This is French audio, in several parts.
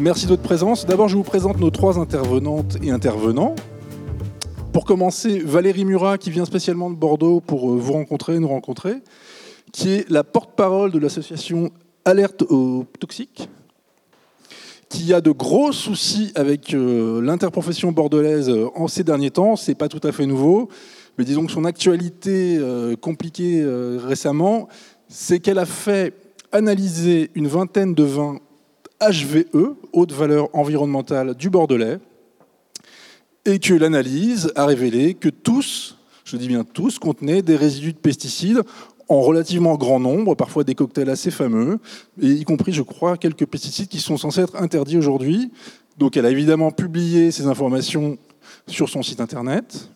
Merci de votre présence. D'abord, je vous présente nos trois intervenantes et intervenants. Pour commencer, Valérie Murat, qui vient spécialement de Bordeaux pour euh, vous rencontrer, nous rencontrer, qui est la porte-parole de l'association Alerte aux toxiques, qui a de gros soucis avec euh, l'interprofession bordelaise euh, en ces derniers temps. C'est pas tout à fait nouveau, mais disons que son actualité compliquée récemment, c'est qu'elle a fait analyser une vingtaine de vins HVE, haute valeur environnementale du Bordelais, et que l'analyse a révélé que tous, je dis bien tous, contenaient des résidus de pesticides en relativement grand nombre, parfois des cocktails assez fameux, y compris, je crois, quelques pesticides qui sont censés être interdits aujourd'hui. Donc elle a évidemment publié ces informations sur son site internet.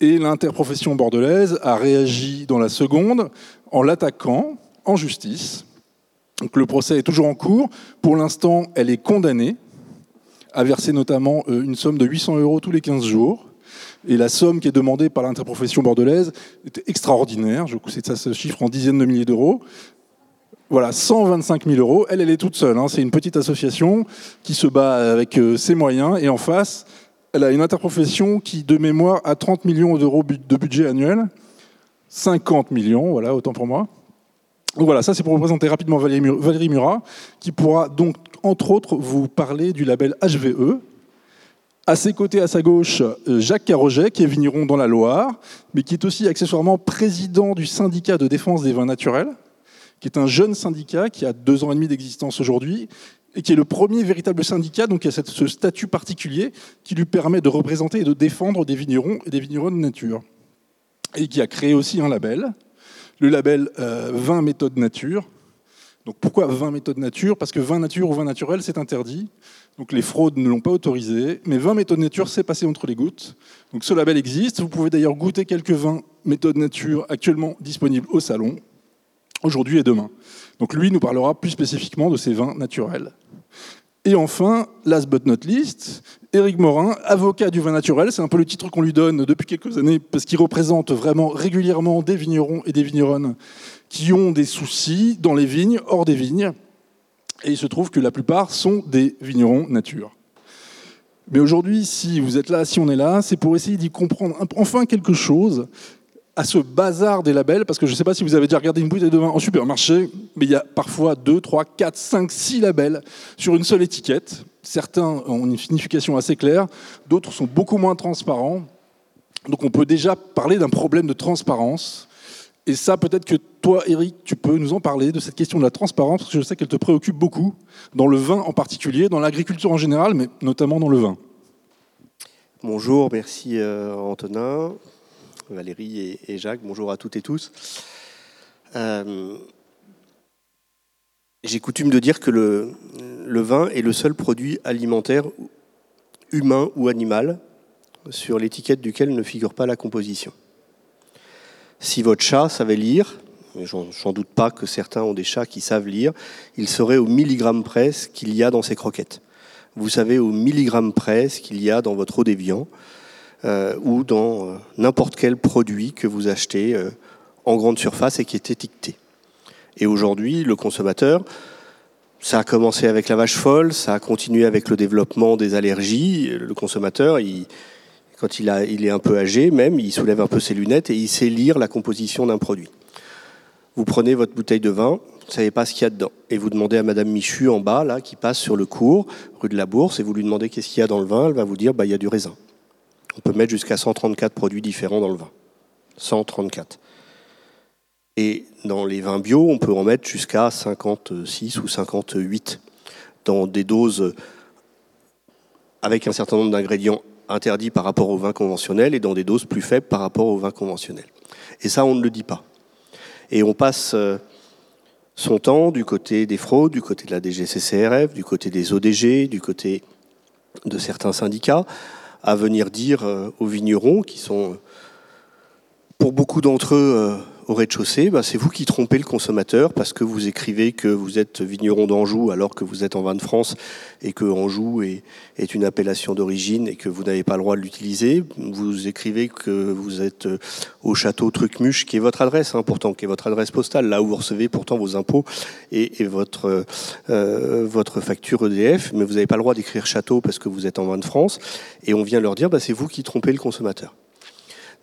Et l'interprofession bordelaise a réagi dans la seconde en l'attaquant en justice. Donc le procès est toujours en cours. Pour l'instant, elle est condamnée à verser notamment euh, une somme de 800 euros tous les 15 jours. Et la somme qui est demandée par l'interprofession bordelaise est extraordinaire. Je ça se chiffre en dizaines de milliers d'euros. Voilà, 125 000 euros. Elle, elle est toute seule. Hein. C'est une petite association qui se bat avec euh, ses moyens. Et en face, elle a une interprofession qui, de mémoire, a 30 millions d'euros de budget annuel. 50 millions, voilà, autant pour moi. Donc voilà, ça c'est pour vous présenter rapidement Valérie Murat, qui pourra donc entre autres vous parler du label HVE. À ses côtés, à sa gauche, euh, Jacques Carroget, qui est vigneron dans la Loire, mais qui est aussi accessoirement président du syndicat de défense des vins naturels, qui est un jeune syndicat qui a deux ans et demi d'existence aujourd'hui, et qui est le premier véritable syndicat, donc qui a ce statut particulier qui lui permet de représenter et de défendre des vignerons et des vignerons de nature. Et qui a créé aussi un label, le label 20 euh, méthodes nature. Donc pourquoi 20 méthodes nature? Parce que 20 nature ou 20 naturel, c'est interdit. Donc les fraudes ne l'ont pas autorisé. Mais 20 méthodes nature, c'est passé entre les gouttes. Donc ce label existe. Vous pouvez d'ailleurs goûter quelques 20 méthodes nature actuellement disponibles au salon, aujourd'hui et demain. Donc lui nous parlera plus spécifiquement de ces vins naturels. Et enfin, last but not least, Éric Morin, avocat du vin naturel. C'est un peu le titre qu'on lui donne depuis quelques années parce qu'il représente vraiment régulièrement des vignerons et des vigneronnes qui ont des soucis dans les vignes, hors des vignes. Et il se trouve que la plupart sont des vignerons nature. Mais aujourd'hui, si vous êtes là, si on est là, c'est pour essayer d'y comprendre enfin quelque chose à ce bazar des labels, parce que je ne sais pas si vous avez déjà regardé une bouteille de vin en supermarché, mais il y a parfois 2, 3, 4, 5, 6 labels sur une seule étiquette. Certains ont une signification assez claire, d'autres sont beaucoup moins transparents. Donc on peut déjà parler d'un problème de transparence. Et ça, peut-être que toi, Eric, tu peux nous en parler de cette question de la transparence, parce que je sais qu'elle te préoccupe beaucoup, dans le vin en particulier, dans l'agriculture en général, mais notamment dans le vin. Bonjour, merci euh, Antonin. Valérie et, Jacques. Bonjour à toutes et tous. Euh, j'ai coutume de dire que le, vin est le seul produit alimentaire humain ou animal sur l'étiquette duquel ne figure pas la composition. Si votre chat savait lire, j'en doute pas que certains ont des chats qui savent lire, il saurait au milligramme près ce qu'il y a dans ses croquettes. Vous savez au milligramme près ce qu'il y a dans votre eau d'évian. Euh, ou dans euh, n'importe quel produit que vous achetez euh, en grande surface et qui est étiqueté. Et aujourd'hui, le consommateur, ça a commencé avec la vache folle, ça a continué avec le développement des allergies. Le consommateur, quand il est un peu âgé même, il soulève un peu ses lunettes et il sait lire la composition d'un produit. Vous prenez votre bouteille de vin, vous ne savez pas ce qu'il y a dedans. Et vous demandez à Madame Michu en bas, là, qui passe sur le cours, rue de la Bourse, et vous lui demandez qu'est-ce qu'il y a dans le vin, elle va vous dire, bah, il y a du raisin. On peut mettre jusqu'à 134 produits différents dans le vin. 134. Et dans les vins bio, on peut en mettre jusqu'à 56 ou 58 dans des doses avec un certain nombre d'ingrédients interdits par rapport au vin conventionnel et dans des doses plus faibles par rapport au vin conventionnel. Et ça, on ne le dit pas. Et on passe euh, son temps du côté des fraudes, du côté de la DGCCRF, du côté des ODG, du côté de certains syndicats, à venir dire euh, aux vignerons, qui sont pour beaucoup d'entre eux euh, au rez-de-chaussée, bah, c'est vous qui trompez le consommateur parce que vous écrivez que vous êtes vigneron d'Anjou alors que vous êtes en vin de France et que Anjou est, une appellation d'origine et que vous n'avez pas le droit de l'utiliser. Vous écrivez que vous êtes euh, au château Trucmuche, qui est votre adresse, hein, pourtant, qui est votre adresse postale, là où vous recevez pourtant vos impôts et, votre, euh, votre facture EDF, mais vous n'avez pas le droit d'écrire château parce que vous êtes en vin de France. Et on vient leur dire, bah, c'est vous qui trompez le consommateur.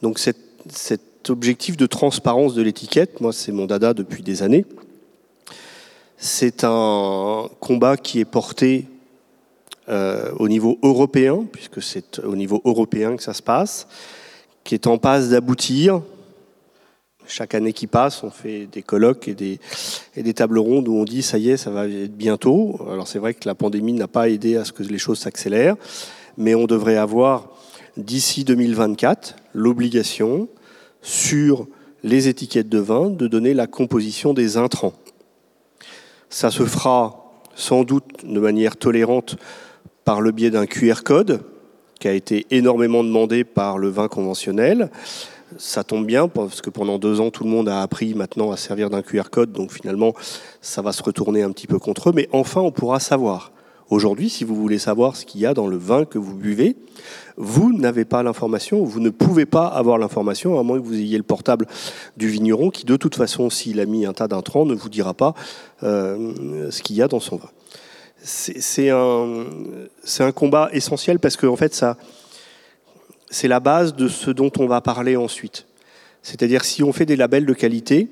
Donc cette, cette objectif de transparence de l'étiquette, moi c'est mon dada depuis des années, c'est un combat qui est porté euh, au niveau européen, puisque c'est au niveau européen que ça se passe, qui est en passe d'aboutir. Chaque année qui passe, on fait des colloques et des tables rondes où on dit ça y est, ça va être bientôt. Alors c'est vrai que la pandémie n'a pas aidé à ce que les choses s'accélèrent, mais on devrait avoir d'ici 2024 l'obligation sur les étiquettes de vin de donner la composition des intrants. Ça se fera sans doute de manière tolérante par le biais d'un QR code qui a été énormément demandé par le vin conventionnel. Ça tombe bien parce que pendant deux ans, tout le monde a appris maintenant à servir d'un QR code, donc finalement, ça va se retourner un petit peu contre eux. Mais enfin, on pourra savoir. Aujourd'hui, si vous voulez savoir ce qu'il y a dans le vin que vous buvez, vous n'avez pas l'information, vous ne pouvez pas avoir l'information, à moins que vous ayez le portable du vigneron qui, de toute façon, s'il a mis un tas d'intrants, ne vous dira pas euh, ce qu'il y a dans son vin. C'est un, combat essentiel parce que, en fait, c'est la base de ce dont on va parler ensuite. C'est-à-dire, si on fait des labels de qualité,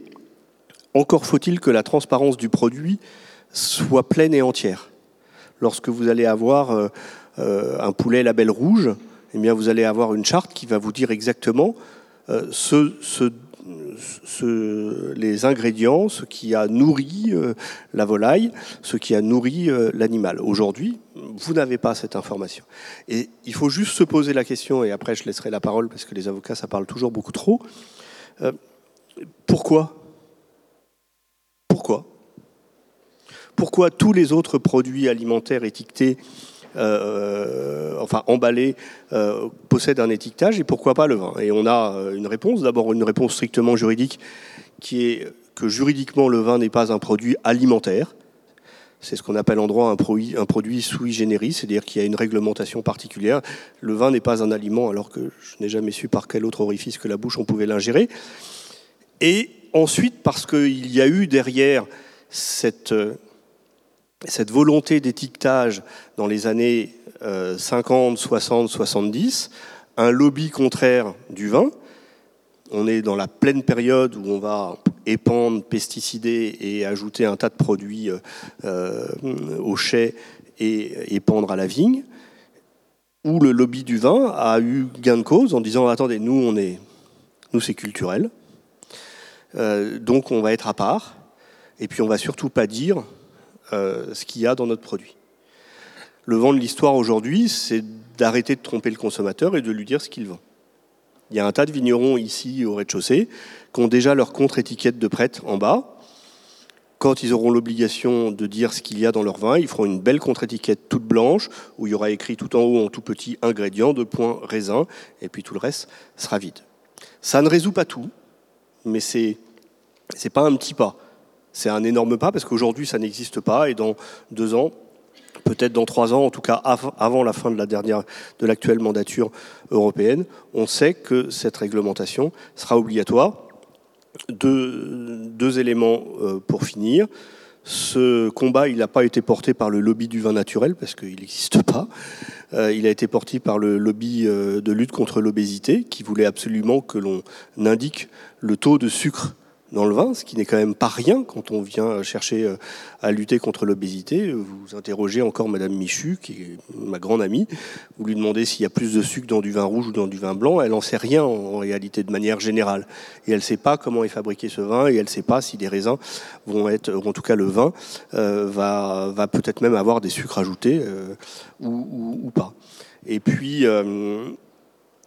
encore faut-il que la transparence du produit soit pleine et entière. Lorsque vous allez avoir euh, euh, un poulet label rouge, eh bien vous allez avoir une charte qui va vous dire exactement euh, les ingrédients, ce qui a nourri la volaille, ce qui a nourri l'animal. Aujourd'hui, vous n'avez pas cette information. Et il faut juste se poser la question, et après je laisserai la parole parce que les avocats, ça parle toujours beaucoup trop. Pourquoi Pourquoi tous les autres produits alimentaires étiquetés euh, enfin emballé, euh, possède un étiquetage et pourquoi pas le vin? Et on a euh, une réponse, d'abord une réponse strictement juridique qui est que juridiquement le vin n'est pas un produit alimentaire. C'est ce qu'on appelle en droit un produit, un produit sui generis, c'est-à-dire qu'il y a une réglementation particulière. Le vin n'est pas un aliment, alors que je n'ai jamais su par quel autre orifice que la bouche on pouvait l'ingérer. Et ensuite, parce qu'il y a eu derrière cette cette volonté d'étiquetage dans les années 50, 60, 70, un lobby contraire du vin. On est dans la pleine période où on va épandre, pesticider et ajouter un tas de produits euh, euh, au chai et épandre à la vigne, où le lobby du vin a eu gain de cause en disant attendez, nous c'est culturel, euh, donc on va être à part, et puis on va surtout pas dire ce qu'il y a dans notre produit. Le vent de l'histoire aujourd'hui, c'est d'arrêter de tromper le consommateur et de lui dire ce qu'il vend. Il y a un tas de vignerons ici au rez-de-chaussée qui ont déjà leur contre-étiquette de prête en bas. Quand ils auront l'obligation de dire ce qu'il y a dans leur vin, ils feront une belle contre-étiquette toute blanche où il y aura écrit tout en haut en tout petit ingrédient, de points raisin, et puis tout le reste sera vide. Ça ne résout pas tout, mais c'est c'est pas un petit pas. C'est un énorme pas parce qu'aujourd'hui, ça n'existe pas et dans deux ans, peut-être dans trois ans, en tout cas avant la fin de la dernière, de l'actuelle mandature européenne, on sait que cette réglementation sera obligatoire. Deux, deux éléments euh, pour finir. Ce combat, il n'a pas été porté par le lobby du vin naturel, parce qu'il n'existe pas. Euh, il a été porté par le lobby euh, de lutte contre l'obésité, qui voulait absolument que l'on indique le taux de sucre dans le vin, ce qui n'est quand même pas rien quand on vient chercher euh, à lutter contre l'obésité. Vous interrogez encore Madame Michu, qui est ma grande amie, vous lui demandez s'il y a plus de sucre dans du vin rouge ou dans du vin blanc, elle n'en sait rien en réalité de manière générale. Et elle ne sait pas comment est fabriqué ce vin, et elle ne sait pas si des raisins vont être, en tout cas le vin, euh, va, peut-être même avoir des sucres ajoutés euh, ou, pas. Et puis,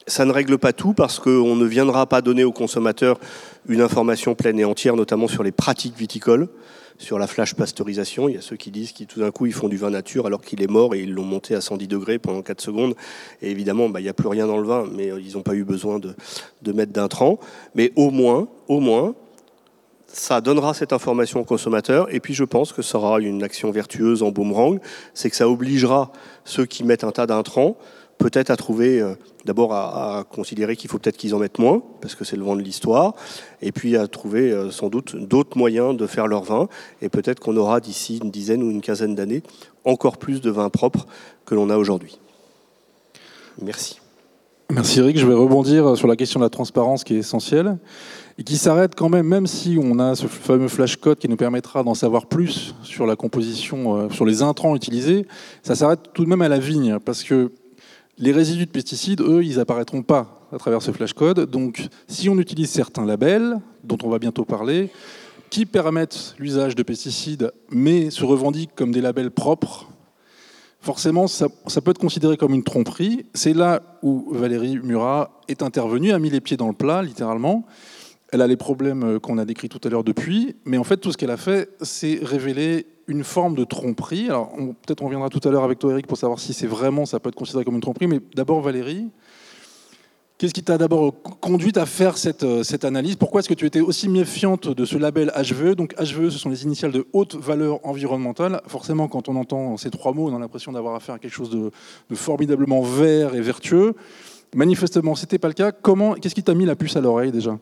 ça ne règle pas tout parce qu'on ne viendra pas donner aux consommateurs une information pleine et entière, notamment sur les pratiques viticoles, sur la flash pasteurisation. Il y a ceux qui disent qu'ils tout d'un coup ils font du vin nature alors qu'il est mort et ils l'ont monté à 110 degrés pendant 4 secondes. Évidemment, bah, il n'y a plus rien dans le vin, mais ils n'ont pas eu besoin de, mettre d'intrants. Mais au moins, au ça donnera cette information au consommateur et puis je pense que ça aura une action vertueuse en boomerang, c'est que ça obligera ceux qui mettent un tas d'intrants peut-être à trouver, euh, d'abord à, considérer qu'il faut peut-être qu'ils en mettent moins, parce que c'est le vent de l'histoire, et puis à trouver euh, sans doute d'autres moyens de faire leur vin, et peut-être qu'on aura d'ici une dizaine ou une quinzaine d'années encore plus de vins propres que l'on a aujourd'hui. Merci. Merci Eric, je vais rebondir sur la question de la transparence qui est essentielle et qui s'arrête quand même, même si on a ce fameux flash code qui nous permettra d'en savoir plus sur la composition, euh, sur les intrants utilisés, ça s'arrête tout de même à la vigne, parce que les résidus de pesticides, eux, ils apparaîtront pas à travers ce flash code. Donc, si on utilise certains labels, dont on va bientôt parler, qui permettent l'usage de pesticides, mais se revendiquent comme des labels propres, forcément, ça, peut être considéré comme une tromperie. C'est là où Valérie Murat est intervenue, a mis les pieds dans le plat, littéralement. Elle a les problèmes qu'on a décrits tout à l'heure depuis, mais en fait, tout ce qu'elle a fait, c'est révéler une forme de tromperie. Alors, peut-être on reviendra tout à l'heure avec toi, Eric, pour savoir si c'est vraiment, ça peut être considéré comme une tromperie, mais d'abord, Valérie, qu'est-ce qui t'a d'abord conduite à faire cette, euh, analyse? Pourquoi est-ce que tu étais aussi méfiante de ce label HVE Donc, HVE, ce sont les initiales de haute valeur environnementale. Forcément, quand on entend ces trois mots, on a l'impression d'avoir affaire à quelque chose de, de formidablement vert et vertueux. Manifestement, ce n'était pas le cas. Comment, qu'est-ce qui t'a mis la puce à l'oreille déjà?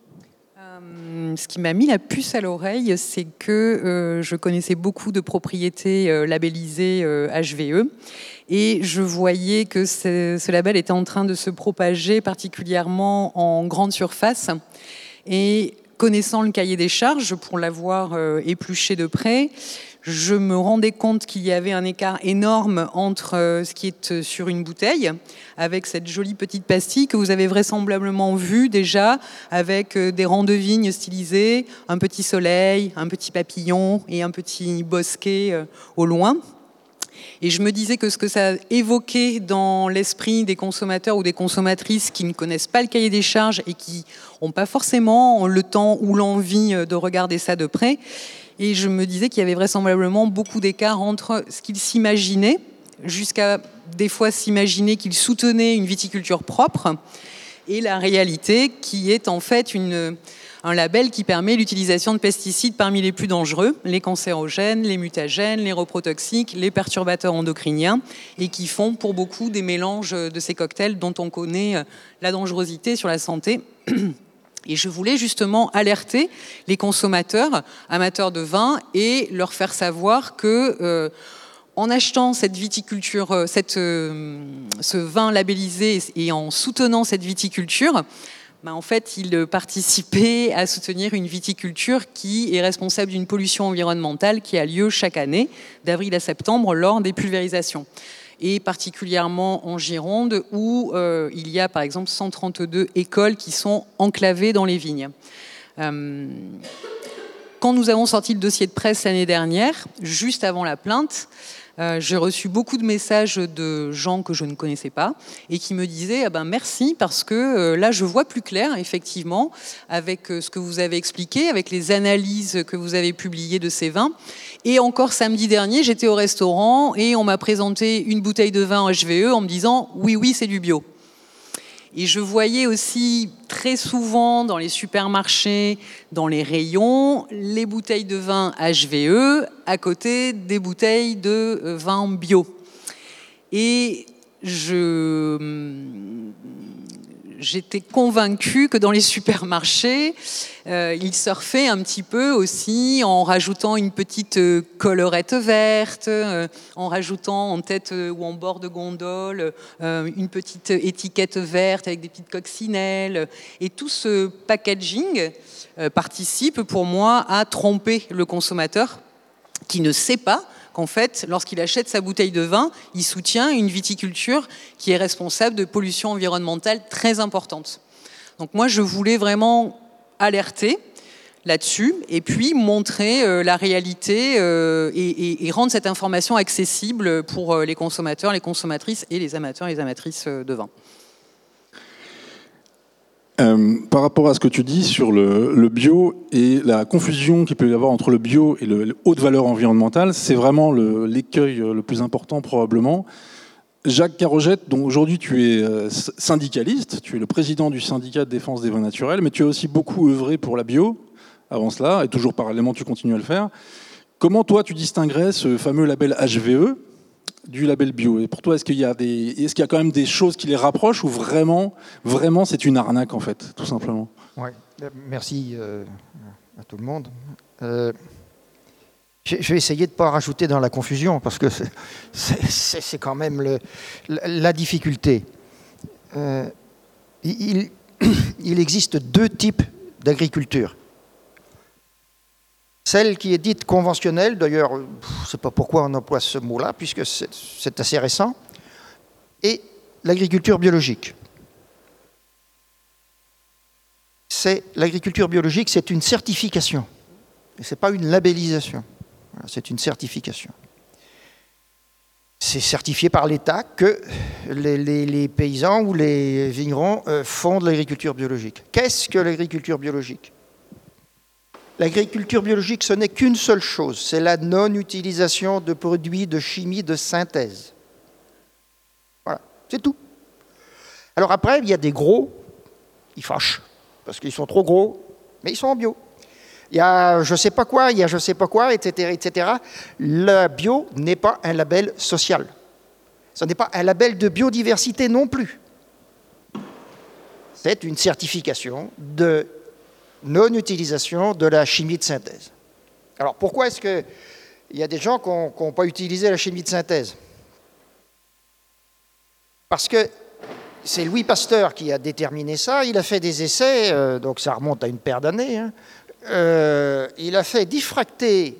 Ce qui m'a mis la puce à l'oreille, c'est que euh, je connaissais beaucoup de propriétés euh, labellisées HVE euh, et je voyais que ce, label était en train de se propager particulièrement en grande surface. Et connaissant le cahier des charges, pour l'avoir épluché de près, je me rendais compte qu'il y avait un écart énorme entre euh, ce qui est euh, sur une bouteille, avec cette jolie petite pastille que vous avez vraisemblablement vue déjà, avec euh, des rangs de vignes stylisés, un petit soleil, un petit papillon et un petit bosquet au loin. Et je me disais que ce que ça évoquait dans l'esprit des consommateurs ou des consommatrices qui ne connaissent pas le cahier des charges et qui n'ont pas forcément le temps ou l'envie de regarder ça de près, et je me disais qu'il y avait vraisemblablement beaucoup d'écart entre ce qu'ils s'imaginaient, jusqu'à des fois s'imaginer qu'ils soutenaient une viticulture propre, et la réalité qui est en fait un label qui permet l'utilisation de pesticides parmi les plus dangereux, les cancérogènes, les mutagènes, les reprotoxiques, les perturbateurs endocriniens, et qui font pour beaucoup des mélanges de ces cocktails dont on connaît la dangerosité sur la santé. Et je voulais justement alerter les consommateurs amateurs de vin et leur faire savoir que euh, en achetant cette viticulture, euh, cette, euh, ce vin labellisé et en soutenant cette viticulture, ben en fait, ils participaient à soutenir une viticulture qui est responsable d'une pollution environnementale qui a lieu chaque année, d'avril à septembre, lors des pulvérisations et particulièrement en Gironde, où euh, il y a par exemple 132 écoles qui sont enclavées dans les vignes. Euh, quand nous avons sorti le dossier de presse l'année dernière, juste avant la plainte, euh, j'ai reçu beaucoup de messages de gens que je ne connaissais pas et qui me disaient ah ben merci parce que euh, là je vois plus clair effectivement avec euh, ce que vous avez expliqué, avec les analyses que vous avez publiées de ces vins. Et encore samedi dernier, j'étais au restaurant et on m'a présenté une bouteille de vin HVE en me disant oui oui c'est du bio. Et je voyais aussi très souvent dans les supermarchés, dans les rayons, les bouteilles de vin HVE à côté des bouteilles de euh, vin bio. Et je j'étais convaincue que dans les supermarchés, euh, ils surfaient un petit peu aussi en rajoutant une petite euh, collerette verte, euh, en rajoutant en tête ou en bord de gondole une petite étiquette verte avec des petites coccinelles. Et tout ce packaging participe pour moi à tromper le consommateur qui ne sait pas qu'en fait, lorsqu'il achète sa bouteille de vin, il soutient une viticulture qui est responsable de pollution environnementale très importante. Donc moi, je voulais vraiment alerter là-dessus et puis montrer euh, la réalité euh, et, rendre cette information accessible pour euh, les consommateurs, les consommatrices et les amateurs et les amatrices de vin. Euh, par rapport à ce que tu dis sur le, bio et la confusion qu'il peut y avoir entre le bio et le, haute valeur environnementale, c'est vraiment l'écueil le, plus important probablement. Jacques Carogette, dont aujourd'hui tu es euh, syndicaliste, tu es le président du syndicat de défense des vins naturels, mais tu as aussi beaucoup œuvré pour la bio, avant cela, et toujours parallèlement tu continues à le faire. Comment toi tu distinguerais ce fameux label HVE du label bio Et pour toi, est-ce qu'il y a des, est-ce y a quand même des choses qui les rapprochent ou vraiment, vraiment c'est une arnaque en fait, tout simplement? Merci euh, à tout le monde. Euh, je vais essayer de ne pas rajouter dans la confusion parce que c'est quand même le, la difficulté. Euh, il, il, existe deux types d'agriculture. Celle qui est dite conventionnelle, d'ailleurs, ne sais pas pourquoi on emploie ce mot-là, puisque c'est assez récent, et l'agriculture biologique. L'agriculture biologique, c'est une certification, ce n'est pas une labellisation c'est une certification. C'est certifié par l'État que les, paysans ou les vignerons euh, font de l'agriculture biologique. Qu'est-ce que l'agriculture biologique? L'agriculture biologique, ce n'est qu'une seule chose, c'est la non-utilisation de produits de chimie de synthèse. Voilà, c'est tout. Alors après, il y a des gros, ils fâchent, parce qu'ils sont trop gros, mais ils sont en bio il y a je sais pas quoi, il y a je sais pas quoi, etc. etc. Le bio n'est pas un label social. Ce n'est pas un label de biodiversité non plus. C'est une certification de non-utilisation de la chimie de synthèse. Alors pourquoi est-ce qu'il y a des gens qui n'ont pas utilisé la chimie de synthèse? Parce que c'est Louis Pasteur qui a déterminé ça. Il a fait des essais, euh, donc ça remonte à une paire d'années, hein, euh, il a fait diffracter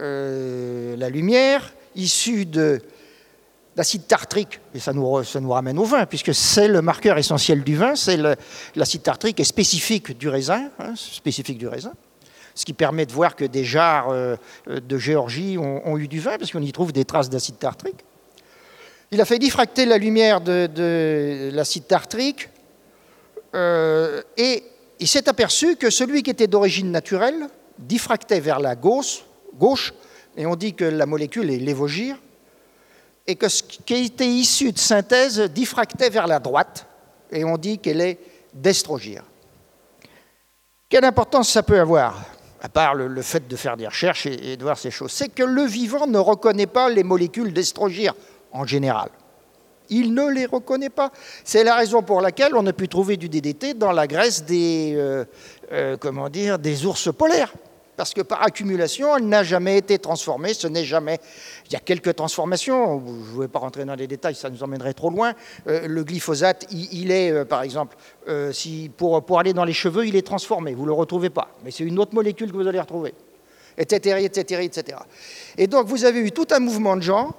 euh, la lumière issue d'acide tartrique, et ça nous, ça nous, ramène au vin, puisque c'est le marqueur essentiel du vin, c'est l'acide tartrique est spécifique du raisin, hein, spécifique du raisin, ce qui permet de voir que des jarres euh, de Géorgie ont, eu du vin, parce qu'on y trouve des traces d'acide tartrique. Il a fait diffracter la lumière de, de l'acide tartrique, et il s'est aperçu que celui qui était d'origine naturelle diffractait vers la gauche, gauche, et on dit que la molécule est lévogire, et que ce qui était issu de synthèse diffractait vers la droite, et on dit qu'elle est d'estrogire. Quelle importance ça peut avoir, à part le, fait de faire des recherches et, de voir ces choses? C'est que le vivant ne reconnaît pas les molécules d'estrogire en général. Il ne les reconnaît pas. C'est la raison pour laquelle on a pu trouver du DDT dans la graisse des, euh, euh, comment dire, des ours polaires. Parce que par accumulation, elle n'a jamais été transformée, ce n'est jamais... Il y a quelques transformations, je ne vais pas rentrer dans les détails, ça nous emmènerait trop loin. Euh, le glyphosate, il, est, par exemple, si, pour, aller dans les cheveux, il est transformé, vous ne le retrouvez pas. Mais c'est une autre molécule que vous allez retrouver, etc., etc., etc. Et donc, vous avez eu tout un mouvement de gens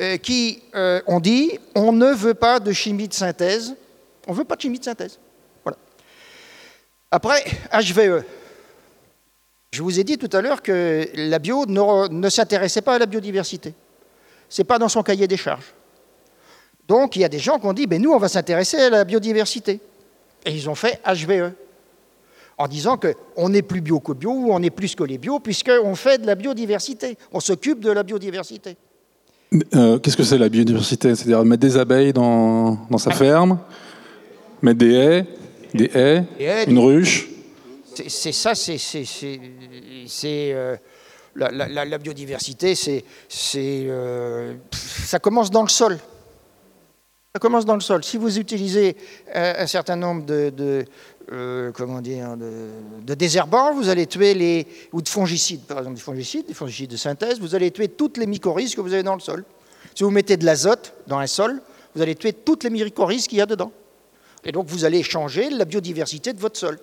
euh, qui euh, ont dit on ne veut pas de chimie de synthèse, on ne veut pas de chimie de synthèse. Voilà. Après, HVE. Je vous ai dit tout à l'heure que la bio ne, s'intéressait pas à la biodiversité. Ce n'est pas dans son cahier des charges. Donc il y a des gens qui ont dit, ben, nous, on va s'intéresser à la biodiversité. Et ils ont fait HVE. En disant qu'on n'est plus bio que bio, ou on est plus que les bio, puisqu'on fait de la biodiversité. On s'occupe de la biodiversité. Euh, qu'est-ce que c'est la biodiversité? C'est-à-dire mettre des abeilles dans, dans sa ferme, mettre des haies, des haies, une ruche C'est ça, c'est. Euh, la, biodiversité. Euh, ça commence dans le sol. Ça commence dans le sol. Si vous utilisez un, certain nombre de, de comment dire, de, de, désherbants, vous allez tuer les, ou de fongicides, par exemple des fongicides, des fongicides de synthèse, vous allez tuer toutes les mycorhizes que vous avez dans le sol. Si vous mettez de l'azote dans un sol, vous allez tuer toutes les mycorhizes qu'il y a dedans. Et donc vous allez changer la biodiversité de votre sol.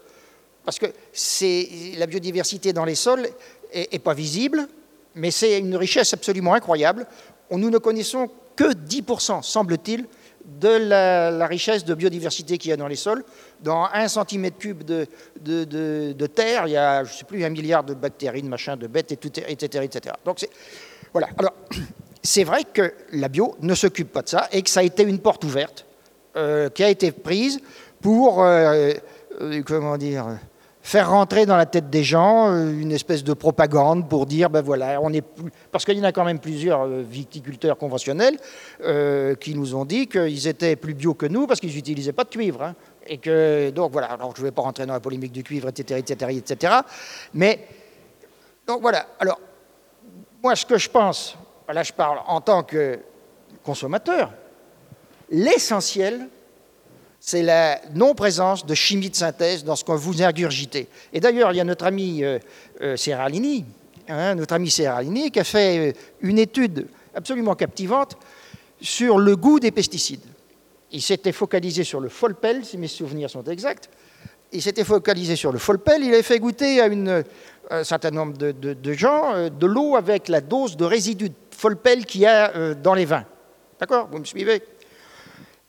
Parce que la biodiversité dans les sols n'est pas visible, mais c'est une richesse absolument incroyable. Nous ne connaissons que 10%, semble-t-il, de la, richesse de biodiversité qu'il y a dans les sols. Dans un centimètre cube de, de, terre, il y a, je ne sais plus, un milliard de bactéries, de machins, de bêtes, etc. etc. Donc voilà. Alors, c'est vrai que la bio ne s'occupe pas de ça et que ça a été une porte ouverte euh, qui a été prise pour, euh, euh, comment dire, faire rentrer dans la tête des gens une espèce de propagande pour dire, ben voilà, on est. Parce qu'il y en a quand même plusieurs viticulteurs conventionnels qui nous ont dit qu'ils étaient plus bio que nous parce qu'ils n'utilisaient pas de cuivre. Hein. Et que, donc voilà, alors je ne vais pas rentrer dans la polémique du cuivre, etc., etc., etc. Mais, donc voilà, alors, moi ce que je pense, là je parle en tant que consommateur, l'essentiel, c'est la non-présence de chimie de synthèse dans ce qu'on vous ingurgitez. Et d'ailleurs, il y a notre ami euh, euh, Serralini, hein, notre ami Serralini, qui a fait euh, une étude absolument captivante sur le goût des pesticides. Il s'était focalisé sur le folpel, si mes souvenirs sont exacts. Il s'était focalisé sur le folpel. Il avait fait goûter à un certain nombre de, gens de l'eau avec la dose de résidus de folpel qu'il y a dans les vins. D'accord? Vous me suivez?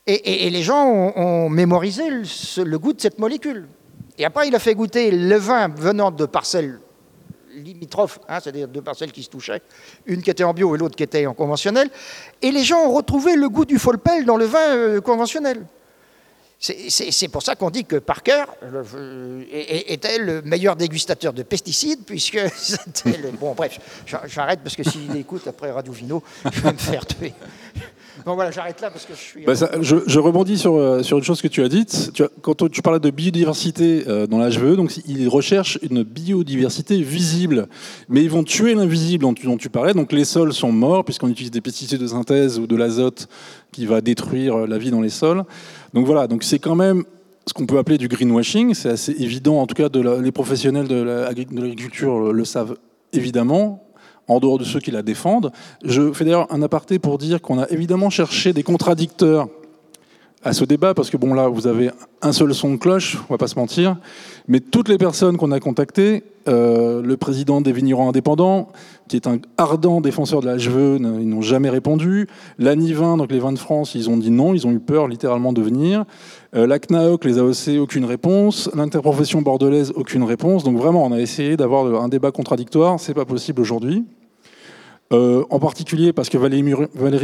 Et, les gens ont, mémorisé le, goût de cette molécule. Et après, il a fait goûter le vin venant de parcelles limitrophes, hein, c'est-à-dire deux parcelles qui se touchaient, une qui était en bio et l'autre qui était en conventionnel. Et les gens ont retrouvé le goût du folpel dans le vin euh, conventionnel. C'est pour ça qu'on dit que Parker était le meilleur dégustateur de pesticides, puisque c'était le... Bon, bref, j'arrête parce que s'il écoute après Radio Vino, je vais me faire tuer. Bon, voilà, j'arrête là parce que je suis. Bah, je, rebondis sur, euh, sur une chose que tu as dite. Quand tu parlais de biodiversité euh, dans l'HVE, donc ils recherchent une biodiversité visible, mais ils vont tuer l'invisible dont, tu parlais. Donc les sols sont morts puisqu'on utilise des pesticides de synthèse ou de l'azote qui va détruire euh, la vie dans les sols. Donc voilà, donc c'est quand même ce qu'on peut appeler du greenwashing. C'est assez évident, en tout cas, les professionnels de l'agriculture le savent évidemment en dehors de ceux qui la défendent. Je fais d'ailleurs un aparté pour dire qu'on a évidemment cherché des contradicteurs à ce débat, parce que bon là, vous avez un seul son de cloche, on va pas se mentir, mais toutes les personnes qu'on a contactées, euh, le président des vignerons indépendants, qui est un ardent défenseur de la HVE, ils n'ont jamais répondu. L'ANIVIN, donc les vins de France, ils ont dit non, ils ont eu peur littéralement de venir. Euh, la CNAOC, les AOC, aucune réponse. L'interprofession bordelaise, aucune réponse. Donc vraiment, on a essayé d'avoir un débat contradictoire, c'est pas possible aujourd'hui. Euh, en particulier parce que Valérie,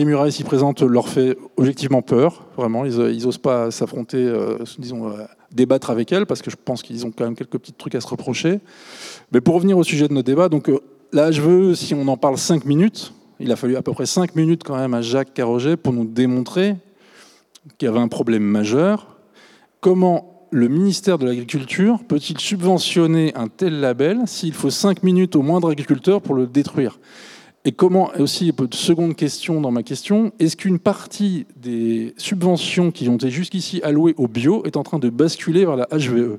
Murat, ici présente, leur fait objectivement peur, vraiment. Ils n'osent pas s'affronter, euh, disons, euh, débattre avec elle, parce que je pense qu'ils ont quand même quelques petits trucs à se reprocher. Mais pour revenir au sujet de nos débats, donc là, je veux, si on en parle cinq minutes, il a fallu à peu près cinq minutes quand même à Jacques Carroget pour nous démontrer qu'il y avait un problème majeur. Comment le ministère de l'Agriculture peut-il subventionner un tel label s'il faut cinq minutes au moindre agriculteur pour le détruire? Et comment, aussi, seconde question dans ma question, est-ce qu'une partie des subventions qui ont été jusqu'ici allouées au bio est en train de basculer vers la HVE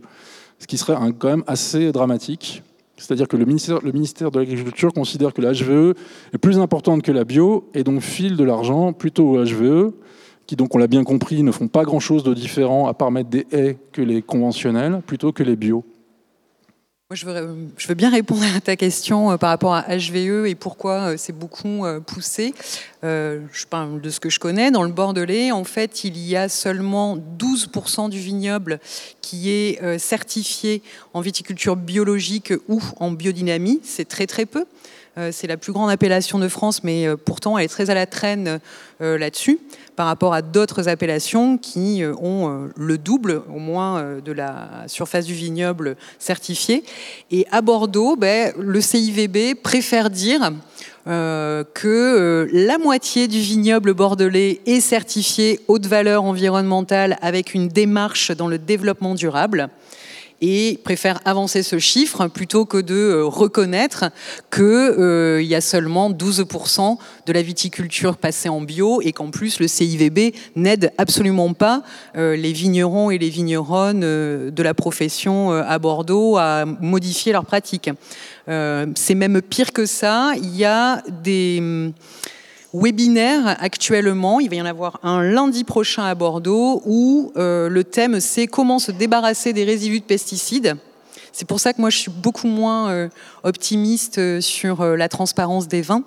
Ce qui serait quand même assez dramatique. C'est-à-dire que le ministère, de l'Agriculture considère que la HVE est plus importante que la bio et donc file de l'argent plutôt aux HVE, qui donc, on l'a bien compris, ne font pas grand-chose de différent à part mettre des haies que les conventionnels plutôt que les bio. Moi, je veux, je veux, bien répondre à ta question euh, par rapport à HVE et pourquoi euh, c'est beaucoup euh, poussé. je parle de ce que je connais. Dans le Bordelais, en fait, il y a seulement 12% du vignoble qui est certifié en viticulture biologique ou en biodynamie. C'est très très peu. C'est la plus grande appellation de France, mais pourtant elle est très à la traîne là-dessus par rapport à d'autres appellations qui euh, ont euh, le double au moins euh, de la surface du vignoble certifiée. Et à Bordeaux, ben, le CIVB préfère dire que la moitié du vignoble bordelais est certifié haute valeur environnementale avec une démarche dans le développement durable et avancer ce chiffre plutôt que de reconnaître qu'il y a seulement 12% de la viticulture passée en bio et qu'en plus le CIVB n'aide absolument pas euh, les vignerons et les vigneronnes euh, de la profession euh, à Bordeaux à modifier leurs pratiques. C'est même pire que ça. Il y a des webinaires actuellement. Il va y en avoir un lundi prochain à Bordeaux où le thème c'est comment se débarrasser des résidus de pesticides. C'est pour ça que moi je suis beaucoup moins euh, optimiste euh, sur euh, la transparence des vins.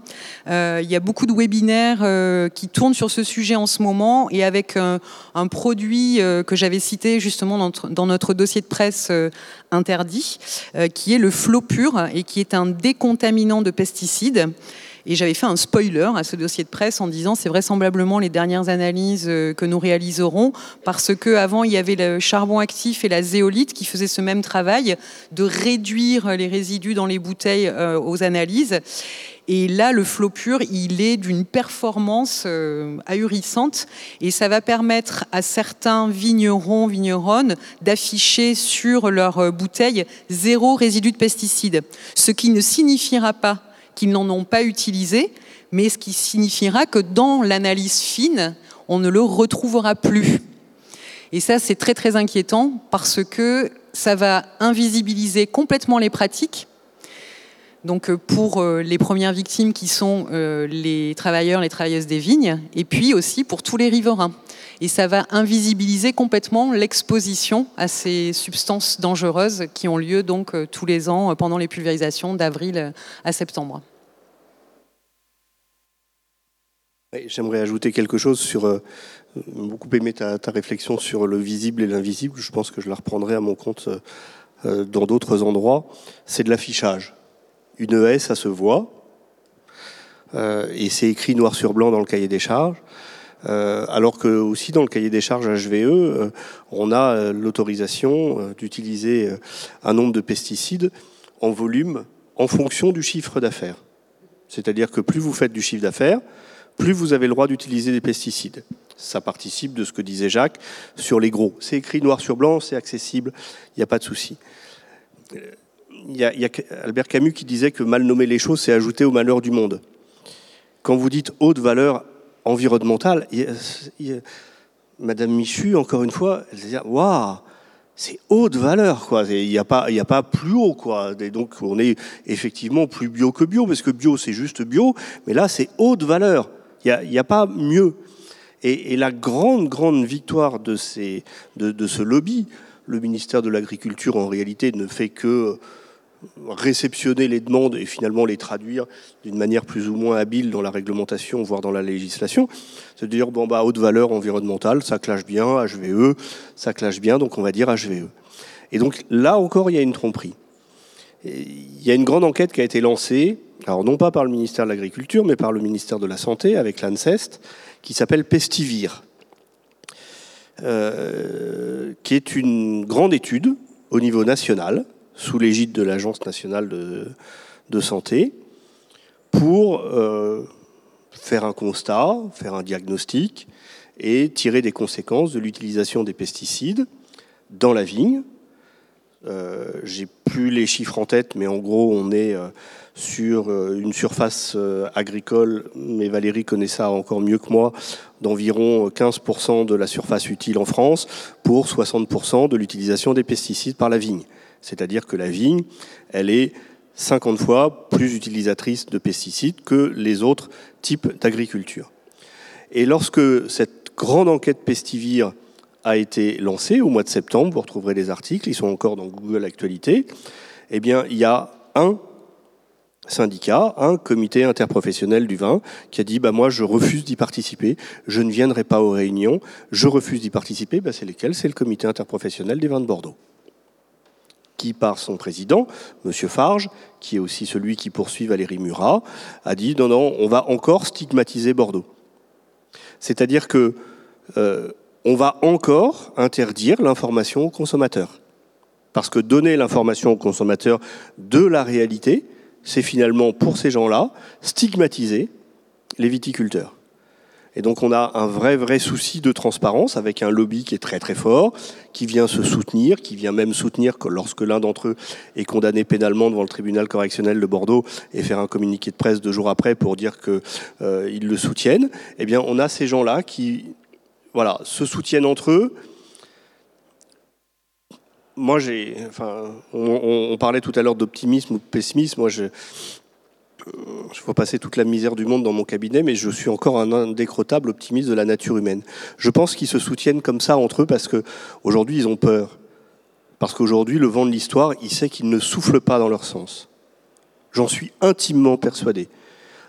il y a beaucoup de webinaires qui tournent sur ce sujet en ce moment et avec un produit que j'avais cité justement dans notre dossier de presse interdit, qui est le flot pur et qui est un décontaminant de pesticides. Et j'avais fait un spoiler à ce dossier de presse en disant c'est vraisemblablement les dernières analyses euh, que nous réaliserons parce que avant il y avait le charbon actif et la zéolite qui faisaient ce même travail de réduire les résidus dans les bouteilles euh, aux analyses. Et là, le flot pur, il est d'une performance euh, ahurissante et ça va permettre à certains vignerons, vigneronnes d'afficher sur leur bouteille zéro résidu de pesticides, ce qui ne signifiera pas qu'ils n'en ont pas utilisé, mais ce qui signifiera que dans l'analyse fine, on ne le retrouvera plus. Et ça, c'est très très inquiétant parce que ça va invisibiliser complètement les pratiques donc euh, pour euh, les premières victimes qui sont euh, les travailleurs, les travailleuses des vignes, et puis aussi pour tous les riverains. Et ça va invisibiliser complètement l'exposition à ces substances dangereuses qui ont lieu donc tous les ans pendant les pulvérisations d'avril à septembre. J'aimerais ajouter quelque chose sur. beaucoup aimé ta, réflexion sur le visible et l'invisible. Je pense que je la reprendrai à mon compte dans d'autres endroits. C'est de l'affichage une haie, ça se voit. Euh, et c'est écrit noir sur blanc dans le cahier des charges. Euh, alors que aussi dans le cahier des charges HVE, euh, on a l'autorisation d'utiliser un nombre de pesticides en volume en fonction du chiffre d'affaires. C'est-à-dire que plus vous faites du chiffre d'affaires, plus vous avez le droit d'utiliser des pesticides. Ça participe de ce que disait Jacques sur les gros. C'est écrit noir sur blanc, c'est accessible, il n'y a pas de souci il y, a, Albert Camus qui disait que mal nommer les choses, c'est ajouter au malheur du monde. Quand vous dites haute valeur environnementale, Madame Michu, encore une fois, elle dit Waouh, c'est haute valeur, quoi. Il n'y a, pas, a pas plus haut, quoi. Donc, on est effectivement plus bio que bio, parce que bio, c'est juste bio, mais là, c'est haute valeur. Il n'y a, pas mieux. Et, la grande, grande victoire de, ce lobby, le ministère de l'Agriculture, en réalité, ne fait que réceptionner les demandes et finalement les traduire d'une manière plus ou moins habile dans la réglementation, voire dans la législation. C'est de dire, bon, bah, haute valeur environnementale, ça clash bien, HVE, ça clash bien, donc on va dire HVE. Et donc là encore, il y a une tromperie. il y a une grande enquête qui a été lancée, alors non pas par le ministère de l'Agriculture, mais par le ministère de la Santé, avec l'ANSEST, qui s'appelle Pestivir, euh, qui est une grande étude au niveau national, sous l'égide de l'Agence nationale de, santé pour euh, faire un constat, faire un diagnostic et tirer des conséquences de l'utilisation des pesticides dans la vigne. Euh, J'ai plus les chiffres en tête, mais en gros, on est euh, sur euh, une surface agricole, mais Valérie connaît ça encore mieux que moi, d'environ 15% de la surface utile en France pour 60% de l'utilisation des pesticides par la vigne. C'est-à-dire que la vigne, elle est 50 fois plus utilisatrice de pesticides que les autres types d'agriculture. Et lorsque cette grande enquête pestivire a été lancée au mois de septembre, vous retrouverez les articles, ils sont encore dans Google Actualité, eh bien, il y a un syndicat, un comité interprofessionnel du vin, qui a dit bah, Moi, je refuse d'y participer, je ne viendrai pas aux réunions, je refuse d'y participer. Bah, c'est lesquels C'est le comité interprofessionnel des vins de Bordeaux qui, par son président, M. Farge, qui est aussi celui qui poursuit Valérie Murat, a dit non, non, on va encore stigmatiser Bordeaux. C'est-à-dire que euh, on va encore interdire l'information aux consommateurs. Parce que donner l'information aux consommateurs de la réalité, c'est finalement, pour ces gens-là, stigmatiser les viticulteurs. Et donc on a un vrai, vrai souci de transparence avec un lobby qui est très, très fort, qui vient se soutenir, qui vient même soutenir que lorsque l'un d'entre eux est condamné pénalement devant le tribunal correctionnel de Bordeaux et faire un communiqué de presse deux jours après pour dire qu'ils euh, le soutiennent. Eh bien, on a ces gens-là qui voilà, se soutiennent entre eux. Moi, j'ai, enfin, on, parlait tout à l'heure d'optimisme ou de pessimisme. Moi, je, je vois passer toute la misère du monde dans mon cabinet, mais je suis encore un indécrottable optimiste de la nature humaine. Je pense qu'ils se soutiennent comme ça entre eux parce qu'aujourd'hui, ils ont peur. Parce qu'aujourd'hui, le vent de l'histoire, il sait qu'il ne souffle pas dans leur sens. J'en suis intimement persuadé.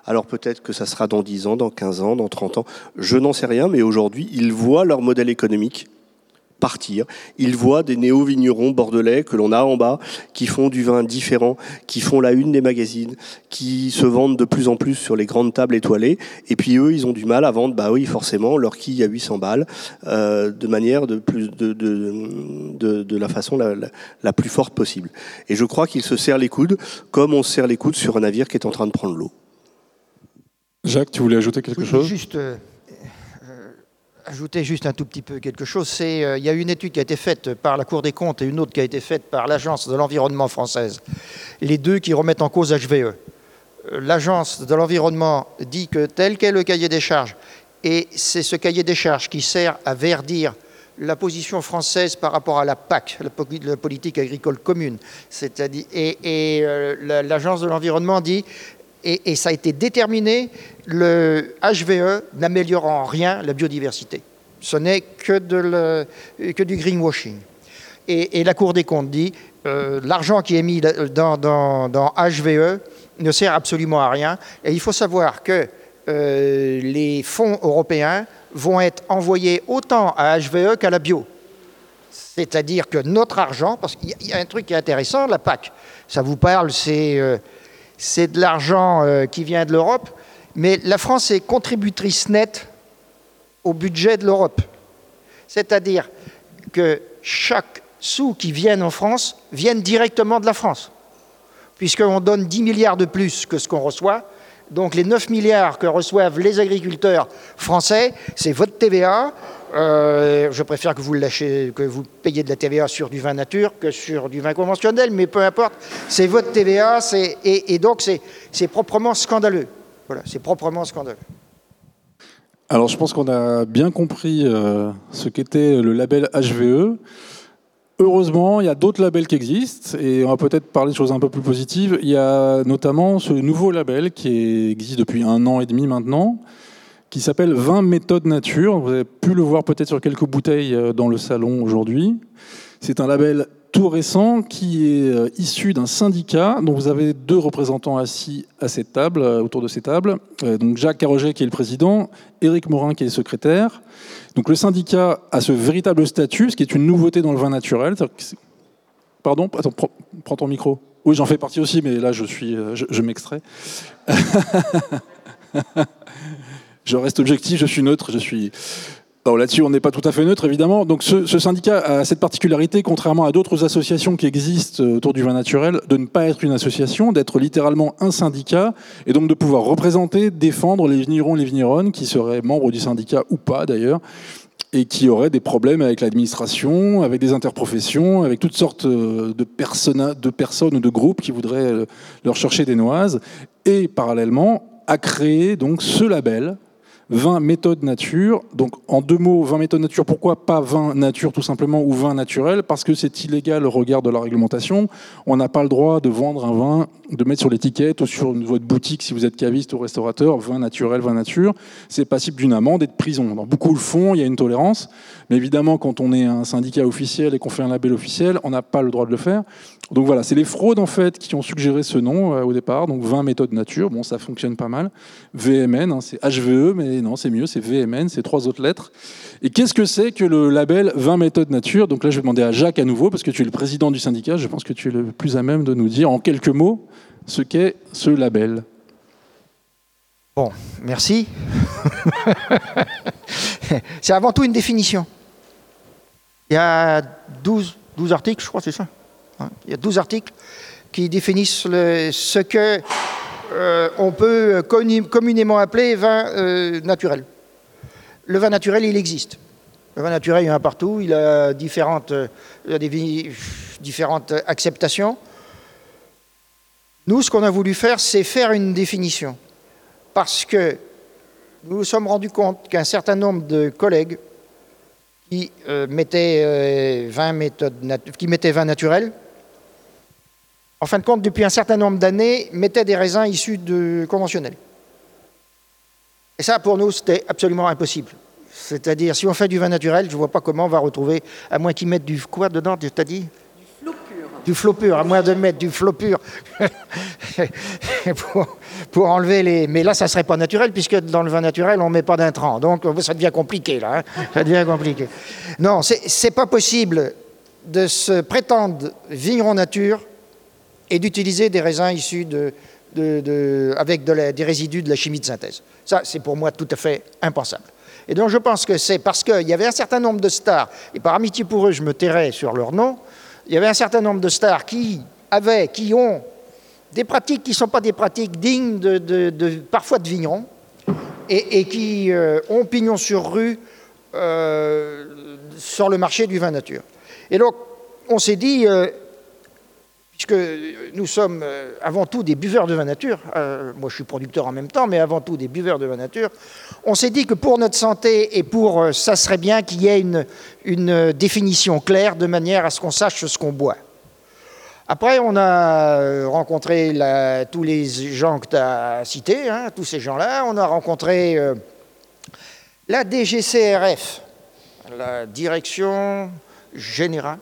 Alors peut-être que ça sera dans 10 ans, dans 15 ans, dans 30 ans, je n'en sais rien, mais aujourd'hui, ils voient leur modèle économique partir. Ils voient des néo-vignerons bordelais que l'on a en bas, qui font du vin différent, qui font la une des magazines, qui se vendent de plus en plus sur les grandes tables étoilées. Et puis eux, ils ont du mal à vendre, bah oui, forcément, leur quille à 800 balles, euh, de manière de, plus, de, de, de, la façon la, la, plus forte possible. Et je crois qu'ils se serrent les coudes comme on se serre les coudes sur un navire qui est en train de prendre l'eau. Jacques, tu voulais ajouter quelque chose? Juste euh, euh, ajouter juste un tout petit peu quelque chose. C'est euh, il y a une étude qui a été faite par la Cour des comptes et une autre qui a été faite par l'Agence de l'environnement française. Les deux qui remettent en cause HVE. L'Agence de l'environnement dit que tel qu'est le cahier des charges, et c'est ce cahier des charges qui sert à verdir la position française par rapport à la PAC, la politique agricole commune. C'est-à-dire, et, l'Agence de l'environnement dit et, ça a été déterminé, le HVE n'améliore en rien la biodiversité. Ce n'est que, du greenwashing. Et, la Cour des comptes dit euh, l'argent qui est mis dans, dans, HVE ne sert absolument à rien. Et il faut savoir que euh, les fonds européens vont être envoyés autant à HVE qu'à la bio. C'est-à-dire que notre argent, parce qu'il y a un truc qui est intéressant, la PAC, ça vous parle, c'est euh, c'est de l'argent euh, qui vient de l'Europe, mais la France est contributrice nette au budget de l'Europe. C'est-à-dire que chaque sou qui vient en France vienne directement de la France, puisqu'on donne 10 milliards de plus que ce qu'on reçoit. Donc les 9 milliards que reçoivent les agriculteurs français, c'est votre TVA, euh, je préfère que vous payiez de la TVA sur du vin nature que sur du vin conventionnel, mais peu importe, c'est votre TVA, et, et, donc c'est proprement scandaleux. Voilà, c'est proprement scandaleux. Alors je pense qu'on a bien compris euh, ce qu'était le label HVE. Heureusement, il y a d'autres labels qui existent et on va peut-être parler de choses un peu plus positives. Il y a notamment ce nouveau label qui existe depuis un an et demi maintenant, qui s'appelle 20 méthodes nature. Vous avez pu le voir peut-être sur quelques bouteilles euh, dans le salon aujourd'hui. C'est un label tout récent qui est euh, issu d'un syndicat dont vous avez deux représentants assis à cette table, euh, autour de ces tables. Donc Jacques Carroget qui est le président, Éric Morin qui est secrétaire. Donc le syndicat a ce véritable statut, ce qui est une nouveauté dans le vin naturel. Pardon, prends ton micro. Oui, j'en fais partie aussi, mais là je suis, je, je m'extrais. je reste objectif, je suis neutre, je suis. là-dessus, on n'est pas tout à fait neutre, évidemment. Donc, ce, syndicat a cette particularité, contrairement à d'autres associations qui existent autour du vin naturel, de ne pas être une association, d'être littéralement un syndicat, et donc de pouvoir représenter, défendre les vignerons, les vigneronnes, qui seraient membres du syndicat ou pas d'ailleurs, et qui auraient des problèmes avec l'administration, avec des interprofessions, avec toutes sortes de, personnes, de personnes ou de groupes qui voudraient leur chercher des noises, et parallèlement a créé donc ce label 20 méthodes nature. Donc en deux mots, 20 méthodes nature, pourquoi pas 20 nature tout simplement ou 20 naturel Parce que c'est illégal au regard de la réglementation. On n'a pas le droit de vendre un vin, de mettre sur l'étiquette ou sur votre boutique si vous êtes caviste ou restaurateur, vin naturel, vin nature. C'est passible d'une amende et de prison. beaucoup le font, il y a une tolérance. Mais évidemment, quand on est un syndicat officiel et qu'on fait un label officiel, on n'a pas le droit de le faire. Donc voilà, c'est les fraudes en fait qui ont suggéré ce nom euh, au départ. Donc 20 méthodes nature, bon ça fonctionne pas mal. VMN, hein, c'est HVE, mais non c'est mieux, c'est VMN, c'est trois autres lettres. Et qu'est-ce que c'est que le label 20 méthodes nature? Donc là je vais demander à Jacques à nouveau, parce que tu es le président du syndicat, je pense que tu es le plus à même de nous dire en quelques mots ce qu'est ce label. Bon, merci. c'est avant tout une définition. Il y a 12, 12 articles, je crois, c'est ça. Il y a 12 articles qui définissent ce que euh, on peut communément appeler vin euh, naturel. Le vin naturel, il existe. Le vin naturel, il y en a partout. Il a différentes, euh, différentes acceptations. Nous, ce qu'on a voulu faire, c'est faire une définition. Parce que nous nous sommes rendus compte qu'un certain nombre de collègues qui, mettaient, vin qui mettaient vin naturel en fin de compte, depuis un certain nombre d'années, mettaient des raisins issus de conventionnels. Et ça, pour nous, c'était absolument impossible. C'est-à-dire, si on fait du vin naturel, je ne vois pas comment on va retrouver, à moins qu'ils mettent du quoi dedans, tu as dit? Du flot pur. Du flot pur, à moins de mettre du flot pur pour, enlever les... Mais là, ça ne serait pas naturel, puisque dans le vin naturel, on ne met pas d'intrants. Donc, ça devient compliqué, là. Hein. ça devient compliqué. Non, ce n'est pas possible de se prétendre vigneron nature et d'utiliser des raisins issus de, avec des résidus de la chimie de synthèse. Ça, c'est pour moi tout à fait impensable. Et donc je pense que c'est parce qu'il y avait un certain nombre de stars, et par amitié pour eux, je me tairais sur leur nom, il y avait un certain nombre de stars qui avaient, qui ont des pratiques qui ne sont pas des pratiques dignes de, parfois de vignerons, et, qui ont pignon sur rue sur le marché du vin nature. Et donc, on s'est dit, puisque nous sommes avant tout des buveurs de vin nature, moi je suis producteur en même temps, mais avant tout des buveurs de vin nature, on s'est dit que pour notre santé et pour ça serait bien qu'il y ait une, une définition claire de manière à ce qu'on sache ce qu'on boit. Après, on a euh, rencontré tous les gens que tu as cités, hein, tous ces gens-là. On a rencontré euh, la DGCRF, la Direction Générale.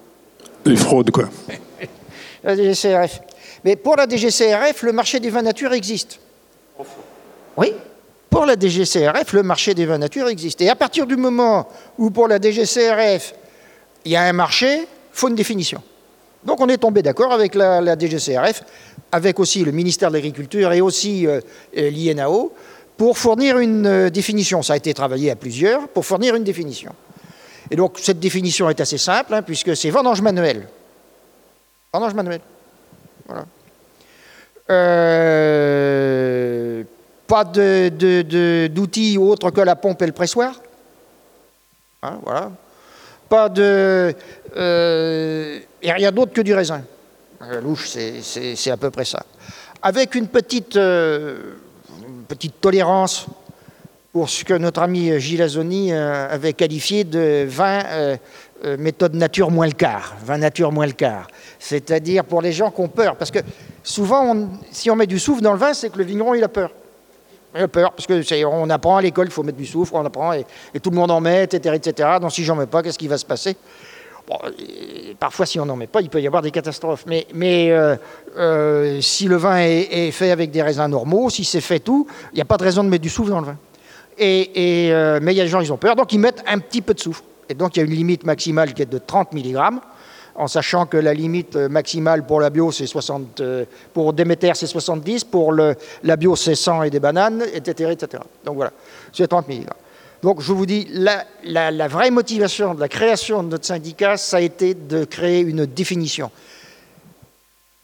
Les fraudes, quoi. la DGCRF. Mais pour la DGCRF, le marché des vins nature existe. Oui, pour la DGCRF, le marché des vins nature existe. Et à partir du moment où pour la DGCRF, il y a un marché, il faut une définition. Donc on est tombé d'accord avec la, DGCRF, avec aussi le ministère de l'Agriculture et aussi euh, l'INAO, pour fournir une euh, définition. Ça a été travaillé à plusieurs, pour fournir une définition. Et donc cette définition est assez simple, hein, puisque c'est vendange manuel. Vendange manuel. Voilà. pas d'outils autres que la pompe et le pressoir. Hein, voilà pas de. Euh, et rien d'autre que du raisin. La louche, c'est à peu près ça. Avec une petite, euh, petite tolérance pour ce que notre ami Gilles Azoni euh, avait qualifié de vin méthode nature moins le quart, vin nature moins le quart. C'est-à-dire pour les gens qui ont peur. Parce que souvent, si on met du soufre dans le vin, c'est que le vigneron, il a peur. Il a peur, parce qu'on apprend à l'école, il faut mettre du soufre, on apprend, et, tout le monde en met, etc. etc. Donc si j'en mets pas, qu'est-ce qui va se passer? Parfois, si on n'en met pas, il peut y avoir des catastrophes. Mais, euh, euh, si le vin est, fait avec des raisins normaux, si c'est fait tout, il n'y a pas de raison de mettre du soufre dans le vin. Euh, mais il y a des gens, ils ont peur, donc ils mettent un petit peu de soufre. Et donc il y a une limite maximale qui est de 30 mg en sachant que la limite maximale pour la bio, c'est 60, euh, pour Déméter, c'est 70, pour le, la bio, c'est 100 et des bananes, etc. etc. Donc voilà, c'est 30 mg. Donc je vous dis, la, la, vraie motivation de la création de notre syndicat, ça a été de créer une définition.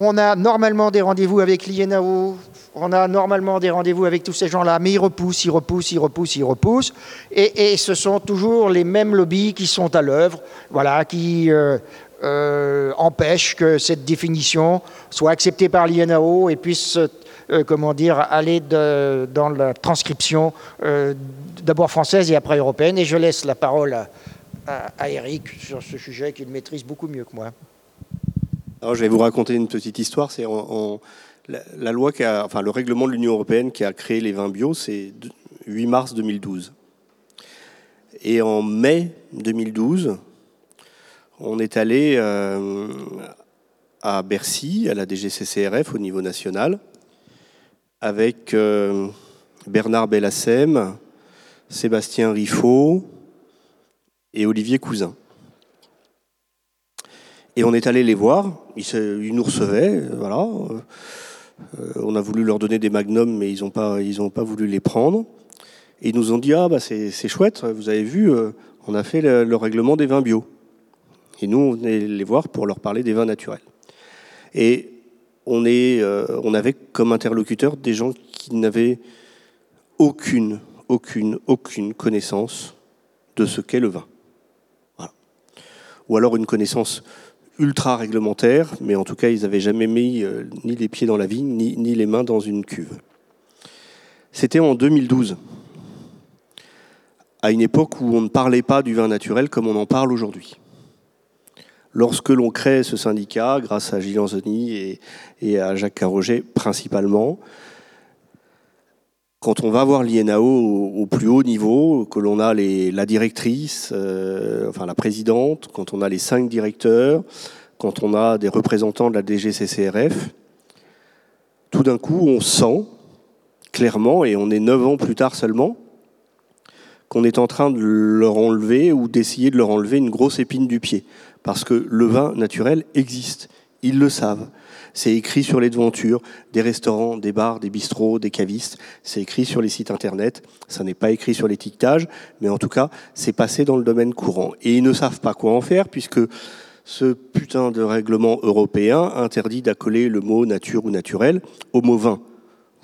On a normalement des rendez-vous avec l'INAO, on a normalement des rendez-vous avec tous ces gens-là, mais ils repoussent, ils repoussent, ils repoussent, ils repoussent. Et, ce sont toujours les mêmes lobbies qui sont à l'œuvre, voilà, qui euh, euh, empêche que cette définition soit acceptée par l'INAO et puisse, euh, comment dire, aller dans la transcription d'abord française et après européenne. Et je laisse la parole à, Eric sur ce sujet qu'il maîtrise beaucoup mieux que moi. Je vais vous raconter une petite histoire. C'est la, loi qui a, enfin, le règlement de l'Union européenne qui a créé les vins bio, c'est 8 mars 2012. Et en mai 2012, on est allé euh, à Bercy, à la DGCCRF au niveau national, avec euh, Bernard Bellassem, Sébastien Riffaut et Olivier Cousin. Et on est allé les voir, ils, nous recevaient, voilà. Euh, on a voulu leur donner des magnums, mais ils n'ont pas, pas voulu les prendre. Et ils nous ont dit Ah, bah, c'est chouette, vous avez vu, on a fait le règlement des vins bio. Et nous, on venait les voir pour leur parler des vins naturels. Et on, est, euh, on avait comme interlocuteur des gens qui n'avaient aucune, aucune, aucune connaissance de ce qu'est le vin. Ou alors une connaissance ultra réglementaire, mais en tout cas, ils n'avaient jamais mis euh, ni les pieds dans la vigne, ni, les mains dans une cuve. C'était en 2012, à une époque où on ne parlait pas du vin naturel comme on en parle aujourd'hui lorsque l'on crée ce syndicat, grâce à Gilles Anzoni et, à Jacques Carroget principalement, quand on va voir l'INAO au, plus haut niveau, que l'on a la directrice, euh, enfin la présidente, quand on a les cinq directeurs, quand on a des représentants de la DGCCRF, tout d'un coup on sent clairement, et on est neuf ans plus tard seulement, qu'on est en train de leur enlever ou d'essayer de leur enlever une grosse épine du pied parce que le vin naturel existe. Ils le savent. C'est écrit sur les devantures des restaurants, des bars, des bistrots, des cavistes. C'est écrit sur les sites internet. Ça n'est pas écrit sur l'étiquetage, mais en tout cas, c'est passé dans le domaine courant. Et ils ne savent pas quoi en faire puisque ce putain de règlement européen interdit d'accoler le mot nature ou naturel au mot vin.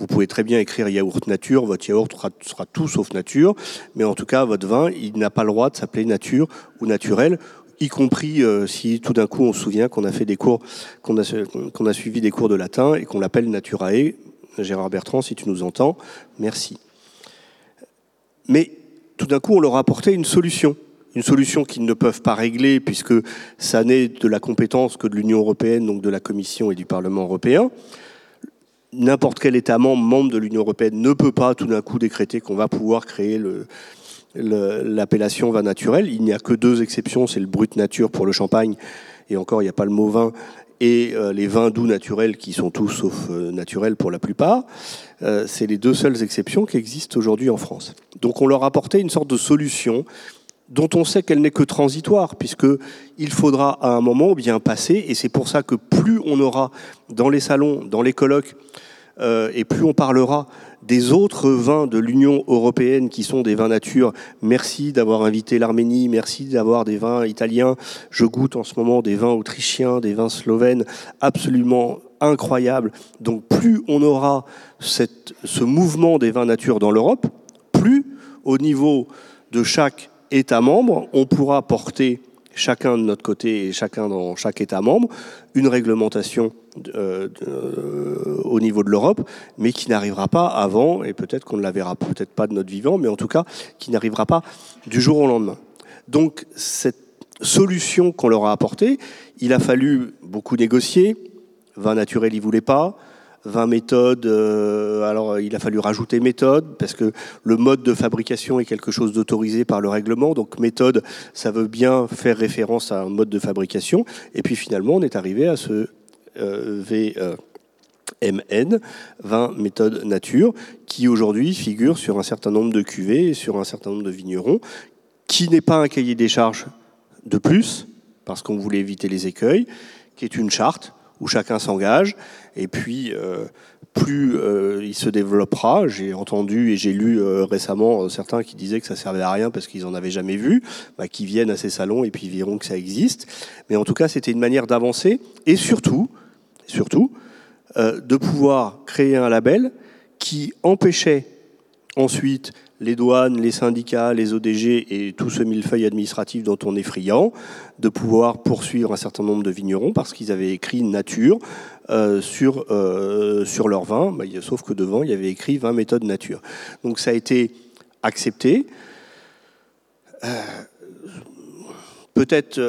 Vous pouvez très bien écrire yaourt nature, votre yaourt sera, tout sauf nature, mais en tout cas, votre vin, il n'a pas le droit de s'appeler nature ou naturel, y compris euh, si tout d'un coup on se souvient qu'on a fait des cours, qu'on a, suivi des cours de latin et qu'on l'appelle naturae. Gérard Bertrand, si tu nous entends, merci. Mais tout d'un coup, on leur a apporté une solution une solution qu'ils ne peuvent pas régler puisque ça n'est de la compétence que de l'Union européenne, donc de la Commission et du Parlement européen. N'importe quel État membre, membre de l'Union européenne, ne peut pas tout d'un coup décréter qu'on va pouvoir créer l'appellation vin naturel. Il n'y a que deux exceptions, c'est le brut nature pour le champagne, et encore il n'y a pas le mot vin, et euh, les vins doux naturels qui sont tous sauf euh, naturels pour la plupart. Euh, c'est les deux seules exceptions qui existent aujourd'hui en France. Donc on leur a apporté une sorte de solution dont on sait qu'elle n'est que transitoire, puisqu'il faudra à un moment bien passer, et c'est pour ça que plus on aura dans les salons, dans les colloques, et plus on parlera des autres vins de l'Union européenne qui sont des vins nature. Merci d'avoir invité l'Arménie, merci d'avoir des vins italiens. Je goûte en ce moment des vins autrichiens, des vins slovènes, absolument incroyables. Donc plus on aura ce mouvement des vins nature dans l'Europe, plus au niveau de chaque États membres, on pourra porter chacun de notre côté et chacun dans chaque État membre une réglementation euh, au niveau de l'Europe, mais qui n'arrivera pas avant, et peut-être qu'on ne la verra peut-être pas de notre vivant, mais en tout cas qui n'arrivera pas du jour au lendemain. Donc cette solution qu'on leur a apportée, il a fallu beaucoup négocier. Vin naturel, ils ne pas. 20 méthodes. Euh, alors, il a fallu rajouter méthode parce que le mode de fabrication est quelque chose d'autorisé par le règlement. Donc, méthode, ça veut bien faire référence à un mode de fabrication. Et puis, finalement, on est arrivé à ce euh, VMN, 20 méthodes nature, qui aujourd'hui figure sur un certain nombre de cuvées et sur un certain nombre de vignerons, qui n'est pas un cahier des charges de plus, parce qu'on voulait éviter les écueils, qui est une charte où chacun s'engage. Et puis, euh, plus euh, il se développera, j'ai entendu et j'ai lu euh, récemment certains qui disaient que ça servait à rien parce qu'ils en avaient jamais vu, bah, qui viennent à ces salons et puis verront que ça existe. Mais en tout cas, c'était une manière d'avancer et surtout, de pouvoir créer un label qui empêchait ensuite les douanes, les syndicats, les ODG et tout ce millefeuille administratif dont on est friand, de pouvoir poursuivre un certain nombre de vignerons parce qu'ils avaient écrit nature euh, sur, euh, sur leur vin, bah, sauf que devant, il y avait écrit 20 méthodes nature. Donc ça a été accepté. Euh, peut-être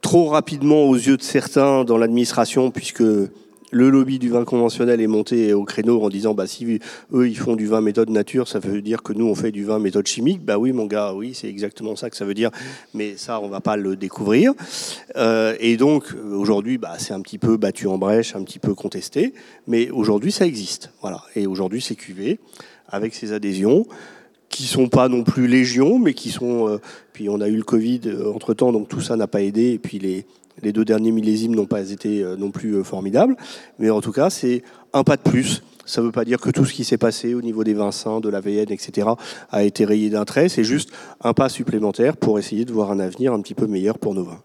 trop rapidement aux yeux de certains dans l'administration, puisque le lobby du vin conventionnel est monté au créneau en disant bah si eux ils font du vin méthode nature, ça veut dire que nous on fait du vin méthode chimique. Bah oui mon gars, oui c'est exactement ça que ça veut dire, mais ça on va pas le découvrir. Euh, et donc aujourd'hui bah, c'est un petit peu battu en brèche, un petit peu contesté, mais aujourd'hui ça existe. Voilà. Et aujourd'hui c'est QV avec ses adhésions qui sont pas non plus légion, mais qui sont. Euh, puis on a eu le Covid euh, entre temps, donc tout ça n'a pas aidé. Et puis les, les deux derniers millésimes n'ont pas été euh, non plus euh, formidables, mais en tout cas, c'est un pas de plus. Ça ne veut pas dire que tout ce qui s'est passé au niveau des Vincents, de la VN, etc., a été rayé d'un trait. C'est juste un pas supplémentaire pour essayer de voir un avenir un petit peu meilleur pour nos vins.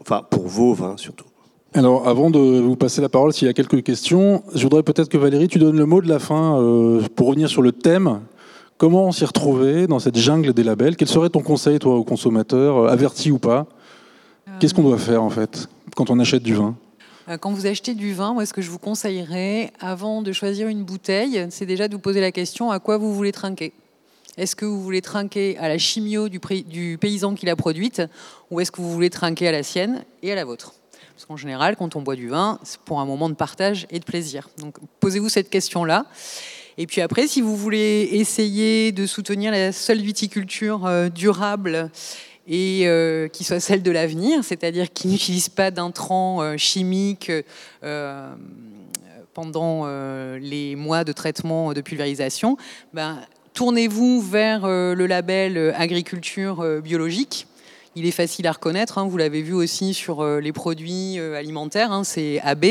Enfin, pour vos vins surtout. Alors, avant de vous passer la parole, s'il y a quelques questions, je voudrais peut-être que Valérie, tu donnes le mot de la fin euh, pour revenir sur le thème. Comment s'y retrouver dans cette jungle des labels? Quel serait ton conseil, toi, aux consommateurs, avertis ou pas? Qu'est-ce qu'on doit faire en fait quand on achète du vin euh, quand vous achetez du vin, moi, ce que je vous conseillerais, avant de choisir une bouteille, c'est déjà de vous poser la question à quoi vous voulez trinquer? Est-ce que vous voulez trinquer à la chimio du, paysan qui l'a produite, ou est-ce que vous voulez trinquer à la sienne et à la vôtre? Parce qu'en général, quand on boit du vin, c'est pour un moment de partage et de plaisir. Donc, posez-vous cette question-là. Et puis après, si vous voulez essayer de soutenir la seule viticulture euh, durable et euh, qui soit celle de l'avenir, c'est-à-dire qui n'utilise pas d'intrants euh, chimiques euh, pendant les mois de traitement de pulvérisation, ben, tournez-vous vers le label agriculture biologique. Il est facile à reconnaître, hein, vous l'avez vu aussi sur les produits alimentaires, hein, c'est AB.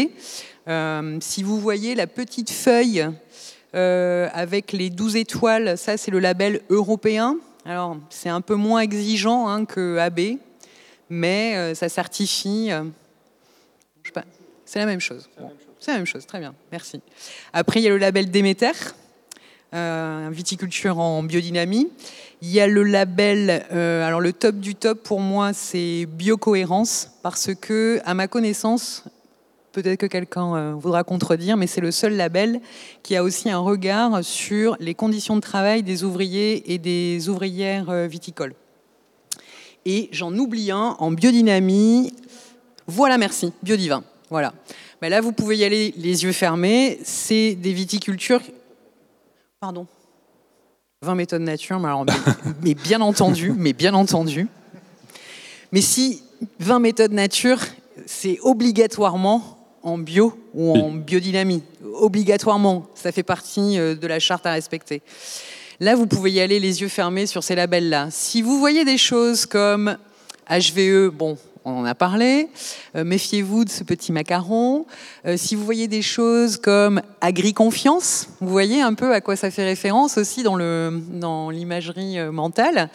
si vous voyez la petite feuille avec les 12 étoiles, ça c'est le label européen. Alors, c'est un peu moins exigeant hein, que AB, mais euh, ça certifie. Euh, c'est la même chose. C'est la même chose, très bien, merci. Après, il y a le label Déméter, euh, viticulture en biodynamie. Il y a le label, alors le top du top pour moi, c'est biocohérence, parce que, à ma connaissance, peut-être que quelqu'un euh, voudra contredire, mais c'est le seul label qui a aussi un regard sur les conditions de travail des ouvriers et des ouvrières euh, viticoles. Et j'en oublie un en biodynamie. Voilà, merci, biodivin. Voilà. Ben là, vous pouvez y aller les yeux fermés. C'est des viticultures. Pardon. 20 méthodes nature, mais, alors, mais, mais bien entendu, mais bien entendu. Mais si 20 méthodes nature, c'est obligatoirement en bio ou en biodynamie. Obligatoirement, ça fait partie euh, de la charte à respecter. Là, vous pouvez y aller les yeux fermés sur ces labels-là. Si vous voyez des choses comme HVE, bon, on en a parlé. Euh, méfiez-vous de ce petit macaron. Euh, si vous voyez des choses comme agri-confiance, vous voyez un peu à quoi ça fait référence aussi dans, dans l'imagerie euh, mentale.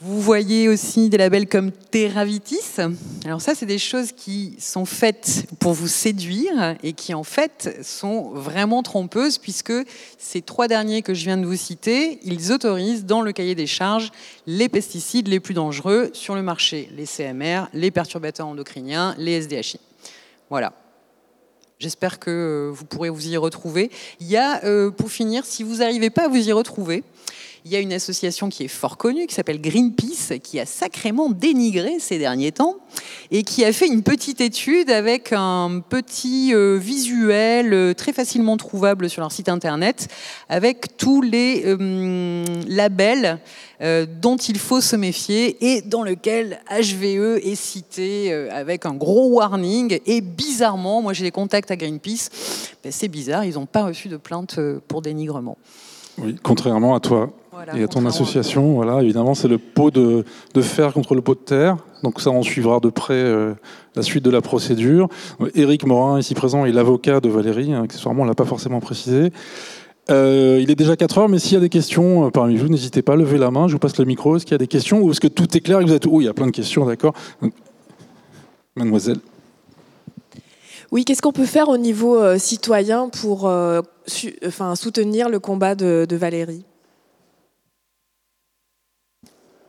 Vous voyez aussi des labels comme Terravitis. Alors ça, c'est des choses qui sont faites pour vous séduire et qui en fait sont vraiment trompeuses puisque ces trois derniers que je viens de vous citer, ils autorisent dans le cahier des charges les pesticides les plus dangereux sur le marché, les CMR, les perturbateurs endocriniens, les SDHI. Voilà. J'espère que vous pourrez vous y retrouver. Il y a, euh, pour finir, si vous n'arrivez pas à vous y retrouver, il y a une association qui est fort connue, qui s'appelle Greenpeace, qui a sacrément dénigré ces derniers temps et qui a fait une petite étude avec un petit euh, visuel euh, très facilement trouvable sur leur site internet, avec tous les euh, labels dont il faut se méfier et dans lequel HVE est cité avec un gros warning. Et bizarrement, moi j'ai des contacts à Greenpeace, ben, c'est bizarre, ils n'ont pas reçu de plainte pour dénigrement. Oui, contrairement à toi Voilà, et à ton association, voilà, évidemment, c'est le pot de, de fer contre le pot de terre. Donc ça, on suivra de près euh, la suite de la procédure. Éric Morin, ici présent, est l'avocat de Valérie. hein, accessoirement, on ne l'a pas forcément précisé. Euh, il est déjà 4 heures, mais s'il y a des questions euh, parmi vous, n'hésitez pas, levez la main, je vous passe le micro. Est-ce qu'il y a des questions ou est-ce que tout est clair et vous êtes... Oh, il y a plein de questions, d'accord. Mademoiselle. Oui, qu'est-ce qu'on peut faire au niveau euh, citoyen pour euh, su- enfin, soutenir le combat de, de Valérie?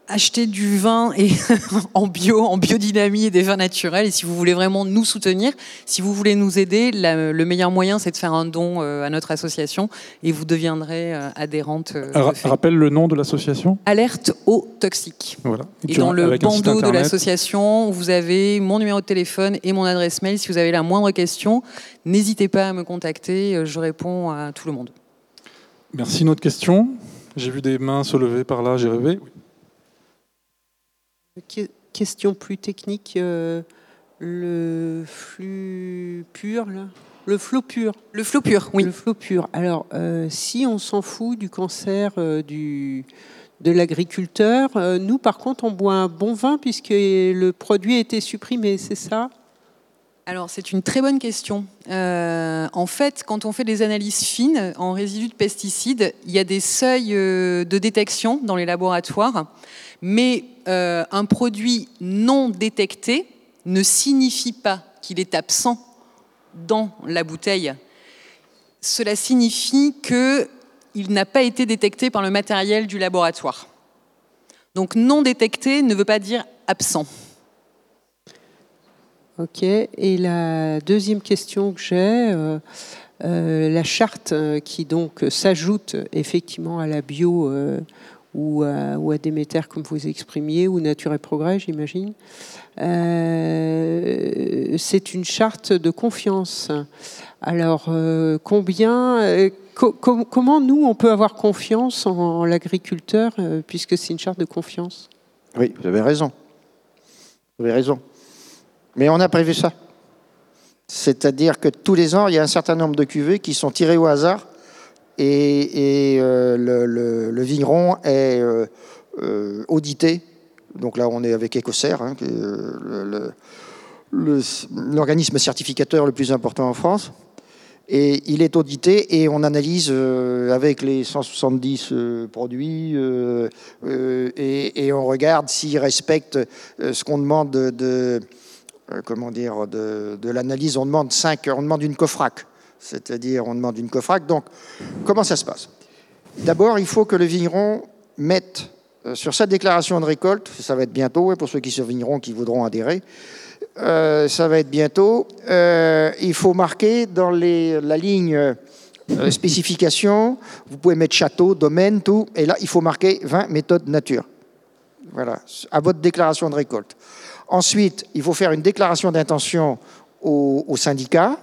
Acheter du vin et en bio, en biodynamie et des vins naturels. Et si vous voulez vraiment nous soutenir, si vous voulez nous aider, la- le meilleur moyen, c'est de faire un don euh, à notre association et vous deviendrez euh, adhérente. euh, Ra- de fait. rappelle le nom de l'association? Alerte aux toxiques. Voilà. Et puis, dans le bandeau de l'association, vous avez mon numéro de téléphone et mon adresse mail. Si vous avez la moindre question, n'hésitez pas à me contacter. Je réponds à tout le monde. Merci. Une autre question? J'ai vu des mains se lever par là, j'ai rêvé. Oui. Que- Question plus technique, euh, le flux pur, là le flot pur. Le flot pur, oui. Le flot pur. Alors, euh, si on s'en fout du cancer euh, du, de l'agriculteur, nous, par contre, on boit un bon vin puisque le produit a été supprimé, c'est ça? Alors, c'est une très bonne question. Euh, en fait, quand on fait des analyses fines en résidus de pesticides, il y a des seuils de détection dans les laboratoires, mais euh, un produit non détecté ne signifie pas qu'il est absent dans la bouteille. Cela signifie qu'il n'a pas été détecté par le matériel du laboratoire. Donc, non détecté ne veut pas dire absent. Ok. Et la deuxième question que j'ai, euh, euh, la charte qui donc s'ajoute effectivement à la bio ou, à, ou à Déméter, comme vous exprimiez, ou Nature et Progrès, j'imagine, euh, c'est une charte de confiance. Alors, euh, combien, euh, co- com- comment nous, on peut avoir confiance en, en l'agriculteur, euh, puisque c'est une charte de confiance? Oui, vous avez raison. Vous avez raison. Mais on a prévu ça. C'est-à-dire que tous les ans, il y a un certain nombre de cuvées qui sont tirées au hasard et, euh, le, le- vigneron est euh, euh, audité. Donc là, on est avec Ecocer, hein, l'organisme certificateur le plus important en France. Et il est audité et on analyse avec les 170 euh, produits et, on regarde s'ils respectent ce qu'on demande de, comment de, l'analyse, on demande 5, on demande une COFRAC, c'est-à-dire on demande une COFRAC. Donc, comment ça se passe? D'abord, il faut que le vigneron mette euh, sur sa déclaration de récolte, ça va être bientôt, hein, pour ceux qui sont vignerons qui voudront adhérer, euh, ça va être bientôt, euh, il faut marquer dans la ligne spécification, vous pouvez mettre château, domaine, tout, et là, il faut marquer 20 méthodes nature. Voilà, à votre déclaration de récolte. Ensuite, il faut faire une déclaration d'intention au syndicat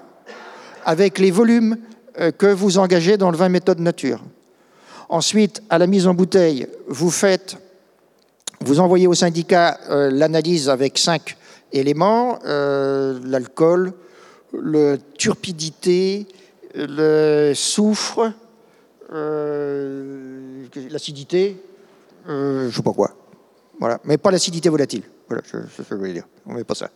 avec les volumes euh, que vous engagez dans le 20 méthodes nature. Ensuite, à la mise en bouteille, vous faites, vous envoyez au syndicat euh, l'analyse avec cinq éléments euh, l'alcool, la turpidité, le soufre, l'acidité, je sais pas quoi. Voilà, mais pas l'acidité volatile. Voilà, ce que je voulais dire. On met pas ça.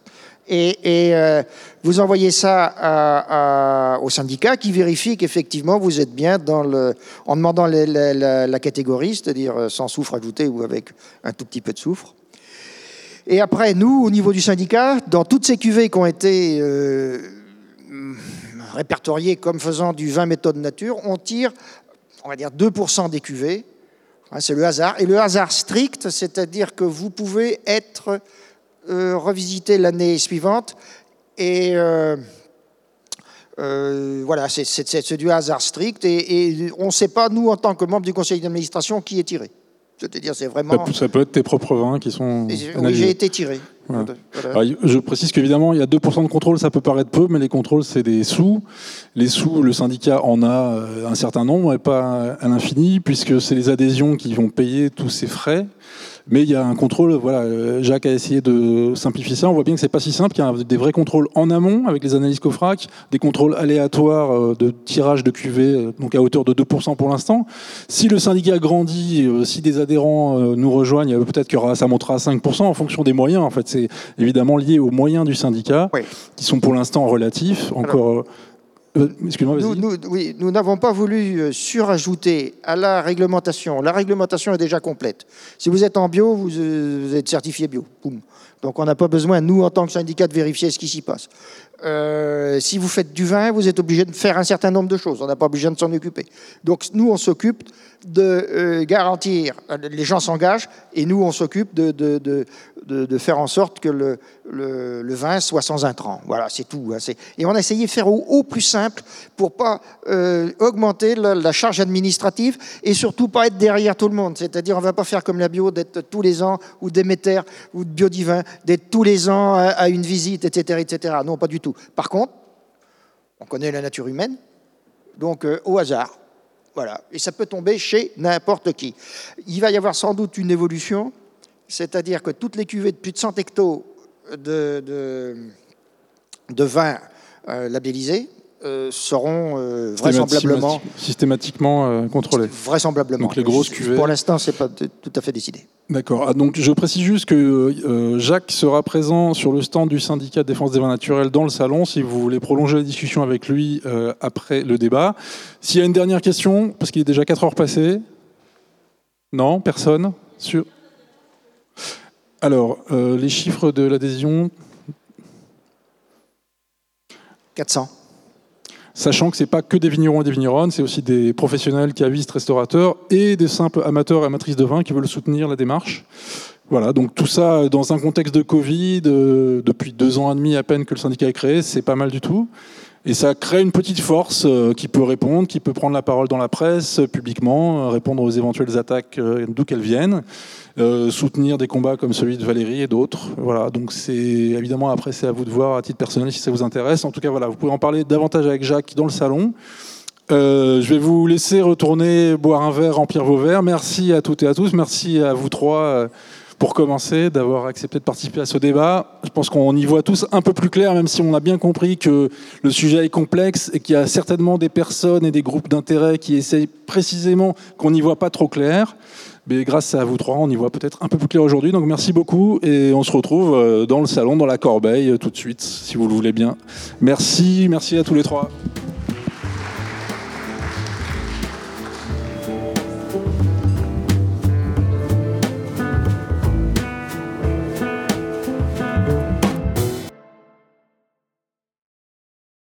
Et, euh, vous envoyez ça au syndicat qui vérifie qu'effectivement vous êtes bien dans le, en demandant la, la- catégorie, c'est-à-dire euh, sans soufre ajouté ou avec un tout petit peu de soufre. Et après, nous, au niveau du syndicat, dans toutes ces cuvées qui ont été euh, répertoriées comme faisant du 20 méthodes nature, on tire, on va dire, 2% des cuvées. Hein, c'est le hasard. Et le hasard strict, c'est-à-dire que vous pouvez être euh, revisité l'année suivante. Et euh, euh, voilà, c'est- du hasard strict. Et, et on ne sait pas, nous, en tant que membre du conseil d'administration, qui est tiré. C'est-à-dire, c'est vraiment. ça peut être tes propres vins qui sont Oui, j'ai été tiré. Voilà. Voilà. Alors, je précise qu'évidemment, il y a 2% de contrôle, ça peut paraître peu, mais les contrôles, c'est des sous. Les sous, le syndicat en a euh, un certain nombre, et pas à l'infini, puisque c'est les adhésions qui vont payer tous ces frais. Mais il y a un contrôle, voilà, euh, Jacques a essayé de simplifier ça. On voit bien que c'est pas si simple, qu'il y a des vrais contrôles en amont avec les analyses COFRAC, des contrôles aléatoires euh, de tirage de cuvée, euh, donc à hauteur de 2% pour l'instant. Si le syndicat grandit, si des adhérents nous rejoignent, peut-être que ça montera à 5% en fonction des moyens. En fait, c'est évidemment lié aux moyens du syndicat, Oui. qui sont pour l'instant relatifs. Encore. Euh. Nous, oui, nous n'avons pas voulu euh, surajouter à la réglementation. La réglementation est déjà complète. Si vous êtes en bio, vous, euh, êtes certifié bio. Donc on n'a pas besoin, nous, en tant que syndicat, de vérifier ce qui s'y passe. Euh, si vous faites du vin, vous êtes obligé de faire un certain nombre de choses. On n'a pas besoin de s'en occuper. Donc nous, on s'occupe de euh, garantir, euh, les gens s'engagent, et nous, on s'occupe de, de, de, de- faire en sorte que le, le, vin soit sans intrants. Voilà, c'est tout. hein. Et on a essayé de faire au, au plus simple pour pas augmenter la, la charge administrative et surtout pas être derrière tout le monde. C'est-à-dire, on va pas faire comme la bio, d'être tous les ans, ou Déméter, ou de Biodivin, d'être tous les ans à, une visite, etc., etc. Non, pas du tout. Par contre, on connaît la nature humaine, donc euh, au hasard. Voilà. Et ça peut tomber chez n'importe qui. Il va y avoir sans doute une évolution, c'est-à-dire que toutes les cuvées de plus de 100 hectos de vin euh, labellisés euh, seront euh, vraisemblablement, Systémati- Systématiquement euh, contrôlés. vraisemblablement. Donc les grosses cuvées. Pour l'instant, c'est pas tout à fait décidé. D'accord. Ah, donc je précise juste que euh, Jacques sera présent sur le stand du syndicat de défense des vins naturels dans le salon si vous voulez prolonger la discussion avec lui après le débat. S'il y a une dernière question, parce qu'il est déjà 4 heures passées. Non, personne sur... Alors, les chiffres de l'adhésion, 400. Sachant que c'est pas que des vignerons et des vigneronnes, c'est aussi des professionnels cavistes, restaurateurs et des simples amateurs et amatrices de vin qui veulent soutenir la démarche. Voilà, donc tout ça dans un contexte de Covid, euh, depuis deux ans et demi à peine que le syndicat est créé, c'est pas mal du tout. Et ça crée une petite force euh, qui peut répondre, qui peut prendre la parole dans la presse, euh, publiquement, euh, répondre aux éventuelles attaques d'où qu'elles viennent, soutenir des combats comme celui de Valérie et d'autres. Voilà, donc c'est évidemment après c'est à vous de voir à titre personnel si ça vous intéresse. En tout cas, voilà, vous pouvez en parler davantage avec Jacques dans le salon. Je vais vous laisser retourner boire un verre, remplir vos verres. Merci à toutes et à tous. Merci à vous trois pour commencer, d'avoir accepté de participer à ce débat. Je pense qu'on y voit tous un peu plus clair, même si on a bien compris que le sujet est complexe et qu'il y a certainement des personnes et des groupes d'intérêt qui essayent précisément qu'on n'y voit pas trop clair. Mais grâce à vous trois, on y voit peut-être un peu plus clair aujourd'hui. Donc merci beaucoup et on se retrouve euh, dans le salon, dans la corbeille, euh, tout de suite, si vous le voulez bien. Merci, merci à tous les trois.